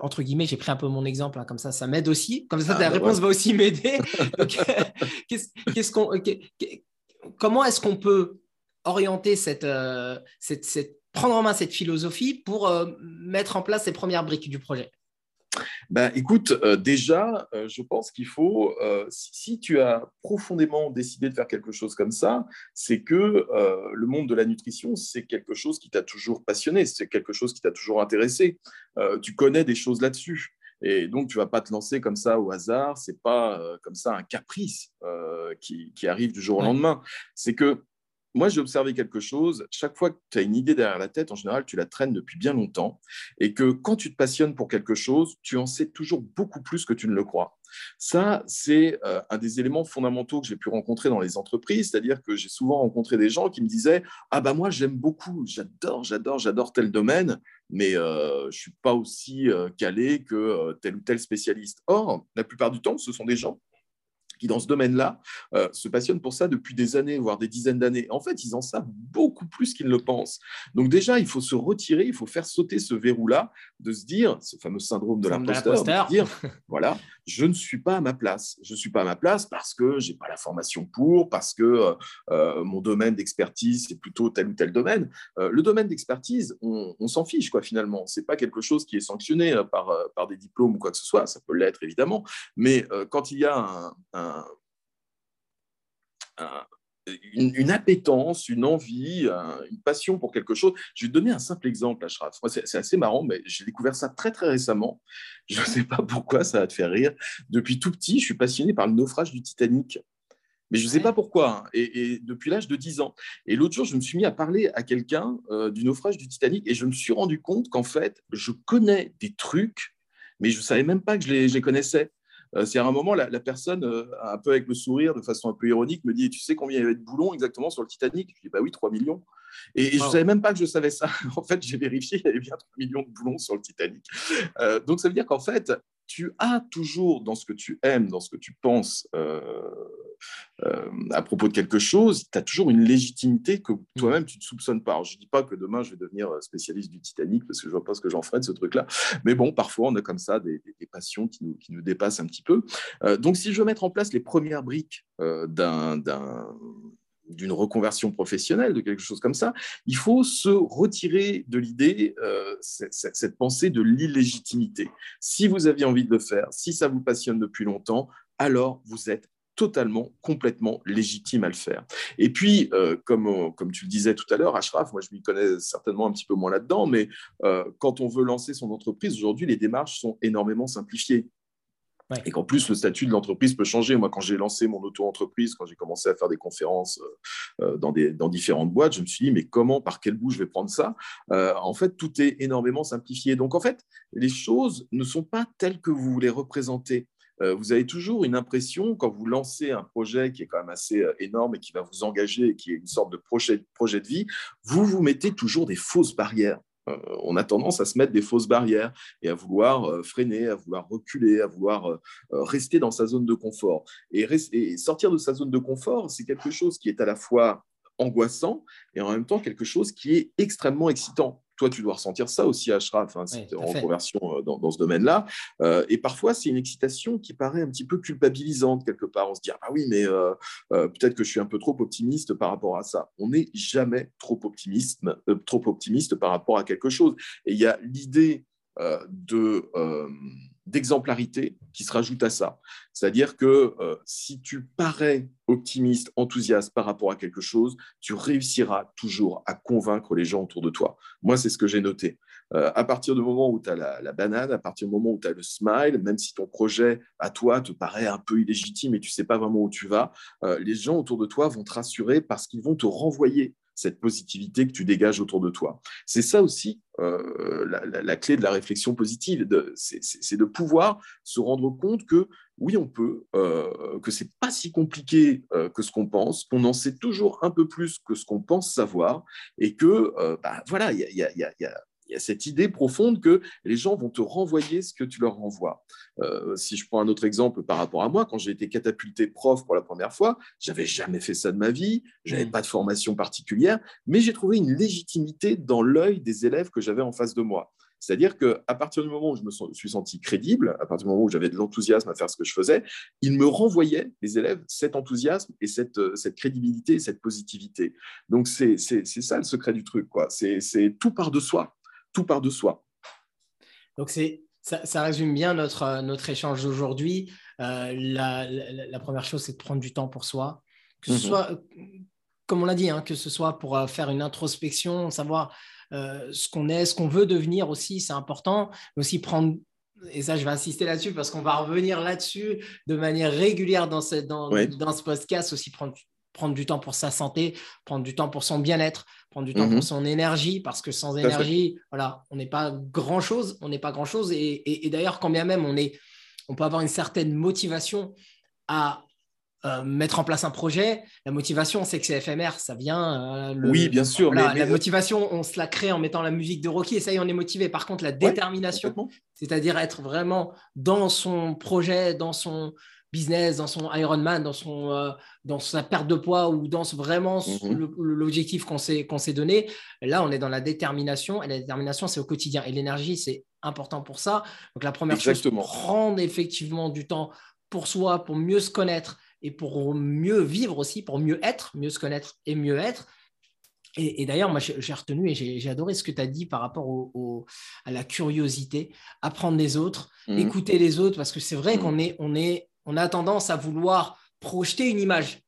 entre guillemets, j'ai pris un peu mon exemple, hein, comme ça, ça m'aide aussi. Comme ça, ah, ta bah réponse va aussi m'aider. comment est-ce qu'on peut orienter euh, cette, cette, prendre en main cette philosophie pour euh, mettre en place ces premières briques du projet ben, écoute, euh, déjà, euh, je pense qu'il faut, euh, si, tu as profondément décidé de faire quelque chose comme ça, c'est que le monde de la nutrition, c'est quelque chose qui t'a toujours passionné, c'est quelque chose qui t'a toujours intéressé. tu connais des choses là-dessus. Et donc, tu vas pas te lancer comme ça au hasard. C'est pas comme ça un caprice qui, qui, arrive du jour au lendemain. C'est que moi, j'ai observé quelque chose. Chaque fois que tu as une idée derrière la tête, en général, tu la traînes depuis bien longtemps. Et que quand tu te passionnes pour quelque chose, tu en sais toujours beaucoup plus que tu ne le crois. Ça, c'est euh, un des éléments fondamentaux que j'ai pu rencontrer dans les entreprises. C'est-à-dire que j'ai souvent rencontré des gens qui me disaient Ah, bah, moi, j'aime beaucoup, j'adore, j'adore, j'adore tel domaine, mais euh, je ne suis pas aussi euh, calé que tel ou tel spécialiste. Or, la plupart du temps, ce sont des gens qui, dans ce domaine-là, euh, se passionnent pour ça depuis des années, voire des dizaines d'années. En fait, ils en savent beaucoup plus qu'ils ne le pensent. Donc déjà, il faut se retirer, il faut faire sauter ce verrou-là, de se dire, ce fameux syndrome de l'imposteur, de dire, voilà, je ne suis pas à ma place. Je ne suis pas à ma place parce que je n'ai pas la formation pour, parce que euh, euh, mon domaine d'expertise, c'est plutôt tel ou tel domaine. le domaine d'expertise, on, s'en fiche, quoi, finalement. Ce n'est pas quelque chose qui est sanctionné par, par des diplômes ou quoi que ce soit. Ça peut l'être, évidemment. Mais quand il y a un une, appétence, une envie, une passion pour quelque chose. Je vais te donner un simple exemple, Ashraf. C'est assez marrant, mais j'ai découvert ça très, très récemment. Je ne sais pas pourquoi ça va te faire rire. Depuis tout petit, je suis passionné par le naufrage du Titanic. Mais je ne sais pas pourquoi, hein. et, depuis l'âge de 10 ans. Et l'autre jour, je me suis mis à parler à quelqu'un euh, du naufrage du Titanic, et je me suis rendu compte qu'en fait, je connais des trucs, mais je ne savais même pas que je les connaissais. Euh, c'est à un moment, la, personne, euh, un peu avec le sourire, de façon un peu ironique, me dit Tu sais combien il y avait de boulons exactement sur le Titanic? Je dis Bah oui, 3 millions. Et, je ne savais même pas que je savais ça. en fait, j'ai vérifié, il y avait bien 3 millions de boulons sur le Titanic. Euh, donc, ça veut dire qu'en fait, tu as toujours dans ce que tu aimes, dans ce que tu penses à propos de quelque chose, tu as toujours une légitimité que toi-même tu ne soupçonnes pas. je ne dis pas que demain je vais devenir spécialiste du Titanic parce que je ne vois pas ce que j'en ferai de ce truc-là. Mais bon, parfois on a comme ça des, passions qui nous, qui nous, dépassent un petit peu. donc, si je veux mettre en place les premières briques d'un d'une reconversion professionnelle, de quelque chose comme ça, il faut se retirer de l'idée, euh, cette, pensée de l'illégitimité. Si vous aviez envie de le faire, si ça vous passionne depuis longtemps, alors vous êtes totalement, complètement légitime à le faire. Et puis, euh, comme, comme tu le disais tout à l'heure, Ashraf, moi je m'y connais certainement un petit peu moins là-dedans, mais euh, quand on veut lancer son entreprise, aujourd'hui, les démarches sont énormément simplifiées. Et qu'en plus, le statut de l'entreprise peut changer. Moi, quand j'ai lancé mon auto-entreprise, quand j'ai commencé à faire des conférences euh, euh, dans, différentes boîtes, je me suis dit, mais comment, par quel bout je vais prendre ça? Euh, En fait, tout est énormément simplifié. Donc, en fait, les choses ne sont pas telles que vous les représentez. Vous avez toujours une impression, quand vous lancez un projet qui est quand même assez énorme et qui va vous engager et qui est une sorte de projet de vie, vous vous mettez toujours des fausses barrières. Euh, on a tendance à se mettre des fausses barrières et à vouloir euh, freiner, à vouloir reculer, à vouloir euh, rester dans sa zone de confort. Et, sortir de sa zone de confort, c'est quelque chose qui est à la fois angoissant et en même temps quelque chose qui est extrêmement excitant toi, tu dois ressentir ça aussi, Ashraf, hein, si tu es en conversion euh, dans, ce domaine-là. Euh, et parfois, c'est une excitation qui paraît un petit peu culpabilisante quelque part. On se dit, ah oui, mais euh, peut-être que je suis un peu trop optimiste par rapport à ça. On n'est jamais trop optimiste, trop optimiste par rapport à quelque chose. Et il y a l'idée de d'exemplarité qui se rajoute à ça. C'est-à-dire que euh, si tu parais optimiste, enthousiaste par rapport à quelque chose, tu réussiras toujours à convaincre les gens autour de toi. Moi, c'est ce que j'ai noté. Euh, à partir du moment où tu as la, banane, à partir du moment où tu as le smile, même si ton projet à toi te paraît un peu illégitime et tu sais pas vraiment où tu vas, euh, les gens autour de toi vont te rassurer parce qu'ils vont te renvoyer cette positivité que tu dégages autour de toi. C'est ça aussi euh, la, clé de la réflexion positive, c'est de pouvoir se rendre compte que oui, on peut, euh, que c'est pas si compliqué euh, que ce qu'on pense, qu'on en sait toujours un peu plus que ce qu'on pense savoir, et que bah, voilà, il y a, il y a cette idée profonde que les gens vont te renvoyer ce que tu leur renvoies. Euh, si je prends un autre exemple par rapport à moi, quand j'ai été catapulté prof pour la première fois, j'avais jamais fait ça de ma vie, j'avais mm. pas de formation particulière, mais j'ai trouvé une légitimité dans l'œil des élèves que j'avais en face de moi. C'est-à-dire qu'à partir du moment où je me suis senti crédible, à partir du moment où j'avais de l'enthousiasme à faire ce que je faisais, ils me renvoyaient, les élèves, cet enthousiasme et cette, euh, cette crédibilité, cette positivité. Donc, c'est ça le secret du truc. C'est tout part de soi. Tout part de soi. Donc, ça, ça, résume bien notre, notre échange d'aujourd'hui. Euh, la, la, première chose, c'est de prendre du temps pour soi. Que ce mhm. soit, comme on l'a dit, hein, que ce soit pour euh, faire une introspection, savoir euh, ce qu'on est, ce qu'on veut devenir aussi, c'est important, mais aussi prendre et ça, je vais insister là-dessus parce qu'on va revenir là-dessus de manière régulière dans ce, dans, dans ce podcast, aussi prendre, prendre du temps pour sa santé, prendre du temps pour son bien-être, prendre du temps pour mhm. son énergie, parce que sans énergie, voilà, on n'est pas grand-chose, on n'est pas grand-chose. Et, et, d'ailleurs, quand bien même on, est, on peut avoir une certaine motivation à euh, mettre en place un projet. La motivation, c'est que c'est éphémère, ça vient. Euh, oui, bien sûr. mais, La motivation, on se la crée en mettant la musique de Rocky et ça y est, on est motivé. Par contre, la détermination, c'est-à-dire être vraiment dans son projet, dans son business, dans son Ironman, dans, son, euh, dans sa perte de poids ou dans vraiment mhm. l'objectif qu'on s'est, donné, là, on est dans la détermination et la détermination, c'est au quotidien. Et l'énergie, c'est important pour ça. Donc, la première chose, prendre effectivement du temps pour soi, pour mieux se connaître et pour mieux vivre aussi, pour mieux être, mieux se connaître et mieux être. Et, d'ailleurs, moi, j'ai retenu et j'ai adoré ce que tu as dit par rapport au, à la curiosité, apprendre des autres, mmh. écouter les autres, parce que c'est vrai mmh. qu'on est, on est, on a tendance à vouloir projeter une image.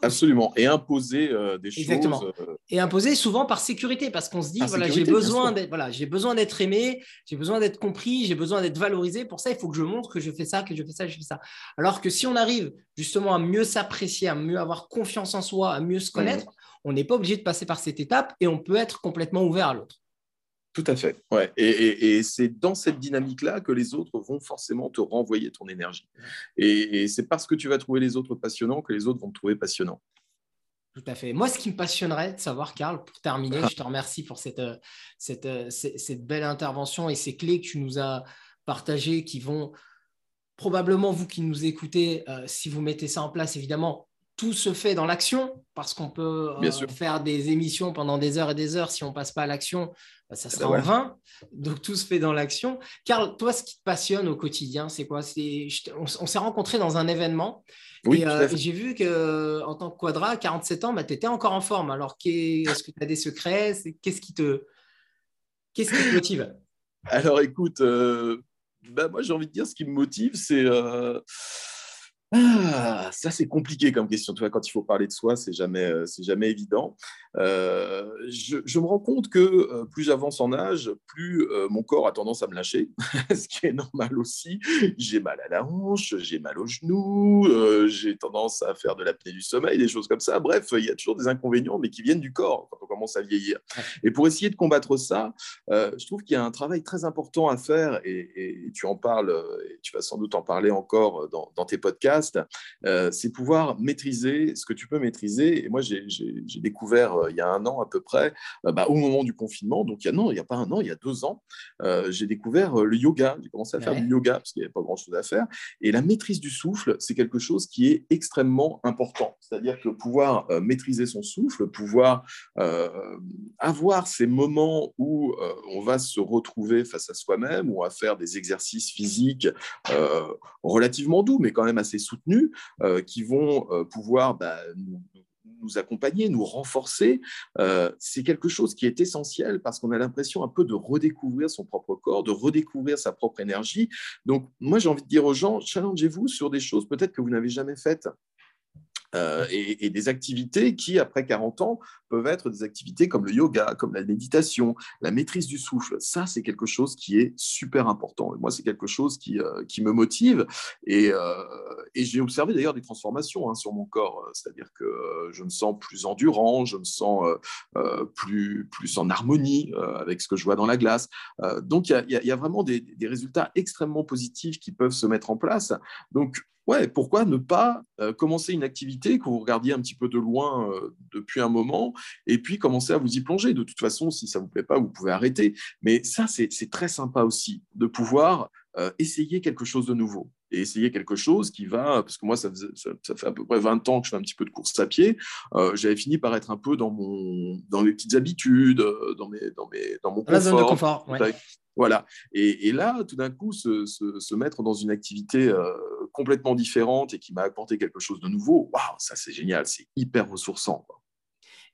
Absolument. Et imposer euh, des Exactement. choses. Euh, et imposer souvent par sécurité, parce qu'on se dit, voilà, j'ai besoin d'être voilà, besoin d'être aimé, j'ai besoin d'être compris, j'ai besoin d'être valorisé. Pour ça, il faut que je montre que je fais ça, que je fais ça, que je fais ça. Alors que si on arrive justement à mieux s'apprécier, à mieux avoir confiance en soi, à mieux se mmh. connaître, on n'est pas obligé de passer par cette étape et on peut être complètement ouvert à l'autre. Tout à fait. Ouais. Et, c'est dans cette dynamique-là que les autres vont forcément te renvoyer ton énergie. Et, c'est parce que tu vas trouver les autres passionnants que les autres vont te trouver passionnant. Tout à fait. Moi, ce qui me passionnerait de savoir, Karl, pour terminer, je te remercie pour cette, cette, cette, belle intervention et ces clés que tu nous as partagées qui vont probablement, vous qui nous écoutez, euh, si vous mettez ça en place, évidemment, tout se fait dans l'action, parce qu'on peut euh, faire des émissions pendant des heures et des heures. Si on passe pas à l'action, bah, ça sera en vain. Donc tout se fait dans l'action. Carl, toi, ce qui te passionne au quotidien, c'est quoi? On, s'est rencontrés dans un événement. et, euh, j'ai vu que en tant que quadra, à 47 ans, bah, tu étais encore en forme. Alors, est-ce que tu as des secrets? Qu'est-ce qui te, qu'est-ce qui te motive? Alors, écoute, euh, bah, moi, j'ai envie de dire, ce qui me motive, c'est ah, ça c'est compliqué comme question. Tu vois, quand il faut parler de soi, c'est jamais, euh, c'est jamais évident. Euh, je, me rends compte que euh, plus j'avance en âge, plus mon corps a tendance à me lâcher, ce qui est normal aussi. J'ai mal à la hanche, j'ai mal au genou, j'ai tendance à faire de l'apnée du sommeil, des choses comme ça. Bref, il y a toujours des inconvénients, mais qui viennent du corps quand on commence à vieillir. Et pour essayer de combattre ça, je trouve qu'il y a un travail très important à faire, et, tu en parles, et tu vas sans doute en parler encore dans tes podcasts euh, c'est pouvoir maîtriser ce que tu peux maîtriser. Et moi, j'ai découvert euh, il y a un an à peu près, euh, bah, au moment du confinement, donc il y a, non, il n'y a pas un an, il y a deux ans, j'ai découvert le yoga. J'ai commencé à faire du yoga parce qu'il n'y avait pas grand-chose à faire. Et la maîtrise du souffle, c'est quelque chose qui est extrêmement important. C'est-à-dire que pouvoir maîtriser son souffle, pouvoir avoir ces moments où on va se retrouver face à soi-même, ou à faire des exercices physiques relativement doux, mais quand même assez soutenus, euh, qui vont euh, pouvoir bah, nous, accompagner, nous renforcer, euh, c'est quelque chose qui est essentiel parce qu'on a l'impression un peu de redécouvrir son propre corps, de redécouvrir sa propre énergie. Donc, moi, j'ai envie de dire aux gens, challengez-vous sur des choses peut-être que vous n'avez jamais faites. Euh, et, des activités qui, après 40 ans, peuvent être des activités comme le yoga, comme la méditation, la maîtrise du souffle. Ça, c'est quelque chose qui est super important. Moi, c'est quelque chose qui, euh, qui me motive. Et, euh, et j'ai observé d'ailleurs des transformations hein, sur mon corps, c'est-à-dire que je me sens plus endurant, je me sens plus, plus en harmonie avec ce que je vois dans la glace. donc il y, y, a vraiment des, des, résultats extrêmement positifs qui peuvent se mettre en place. Donc ouais, pourquoi ne pas euh, commencer une activité que vous regardiez un petit peu de loin euh, depuis un moment et puis commencer à vous y plonger? De toute façon, si ça ne vous plaît pas, vous pouvez arrêter. Mais ça, c'est très sympa aussi de pouvoir euh, essayer quelque chose de nouveau et essayer quelque chose qui va, parce que moi, ça, fait à peu près 20 ans que je fais un petit peu de course à pied, j'avais fini par être un peu dans, mon, dans mes petites habitudes, dans, mes, dans, mes, dans mon confort. La zone de confort, Voilà. Et, et, là, tout d'un coup, se, se, se, mettre dans une activité complètement différente et qui m'a apporté quelque chose de nouveau, waouh, ça c'est génial, c'est hyper ressourçant.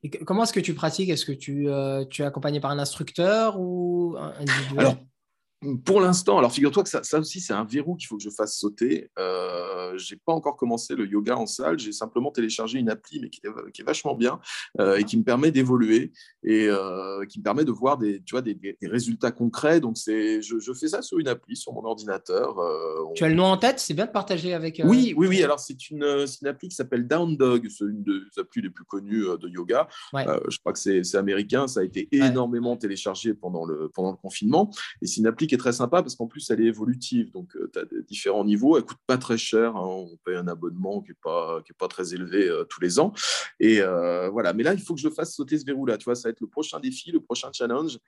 Et comment est-ce que tu pratiques? Est-ce que tu, euh, tu es accompagné par un instructeur ou individuel? Pour l'instant, alors figure-toi que ça, ça aussi, c'est un verrou qu'il faut que je fasse sauter. Euh, je n'ai pas encore commencé le yoga en salle, j'ai simplement téléchargé une appli, mais qui est, qui est vachement bien euh, et qui me permet d'évoluer et euh, qui me permet de voir des, tu vois, des, des résultats concrets. Donc, c'est, je, je, fais ça sur une appli, sur mon ordinateur. On... Tu as le nom en tête? C'est bien de partager avec. Oui, oui, oui. Alors, c'est une, une appli qui s'appelle Down Dog, c'est une des applis les plus connues de yoga. Ouais. je crois que c'est, américain, ça a été énormément ouais. téléchargé pendant le, pendant le confinement. Et c'est une appli qui est très sympa parce qu'en plus, elle est évolutive. Donc, euh, tu as différents niveaux. Elle coûte pas très cher. Hein. On paye un abonnement qui n'est pas, qui est pas très élevé euh, tous les ans. Et euh, voilà. Mais là, il faut que je fasse sauter ce verrou-là. Tu vois, ça va être le prochain défi, le prochain challenge.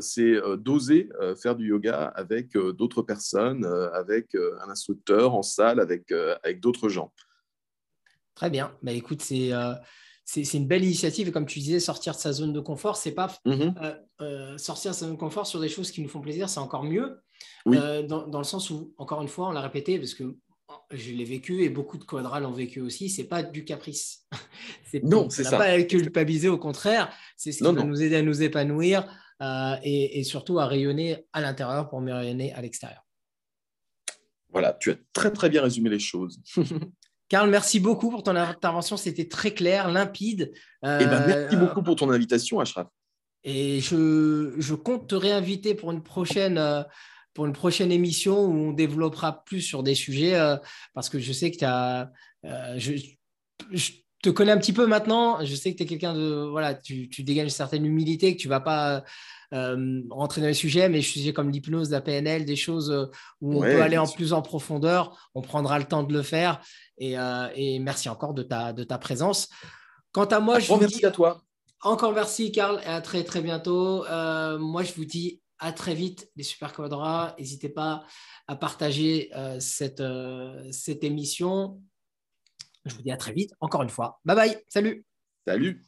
c'est d'oser faire du yoga avec d'autres personnes, avec un instructeur en salle, avec, avec d'autres gens. Très bien. Bah, écoute, c'est c'est une belle initiative. Et comme tu disais, sortir de sa zone de confort, c'est pas mhm. euh, euh, sortir de sa zone de confort sur des choses qui nous font plaisir, c'est encore mieux. Euh, dans, le sens où, encore une fois, on l'a répété parce que je l'ai vécu et beaucoup de quadras l'ont vécu aussi. C'est pas du caprice. non, c'est ça. Pas à culpabiliser, au contraire. C'est ce qui va nous aider à nous épanouir et, et, surtout à rayonner à l'intérieur pour mieux rayonner à l'extérieur. Voilà, tu as très très bien résumé les choses. Karl, merci beaucoup pour ton intervention. C'était très clair, limpide. Euh, eh ben, merci beaucoup pour ton invitation, Ashraf. Et je, je, compte te réinviter pour une prochaine. Euh, pour une prochaine émission où on développera plus sur des sujets, euh, parce que je sais que tu as. Je, je, te connais un petit peu maintenant. Je sais que tu es quelqu'un de. Voilà, tu, tu, dégages une certaine humilité, que tu ne vas pas rentrer dans les sujets, mais je sujets comme l'hypnose, la PNL, des choses où on peut aller en plus en profondeur. On prendra le temps de le faire. Euh, et, merci encore de ta, de ta présence. Quant à moi, je vous merci à toi. Encore merci, Karl, et à très, très bientôt. Euh, moi, je vous dis à très vite, les Super Quadras. N'hésitez pas à partager euh, cette, cette émission. Je vous dis à très vite, encore une fois. Bye bye. Salut. Salut.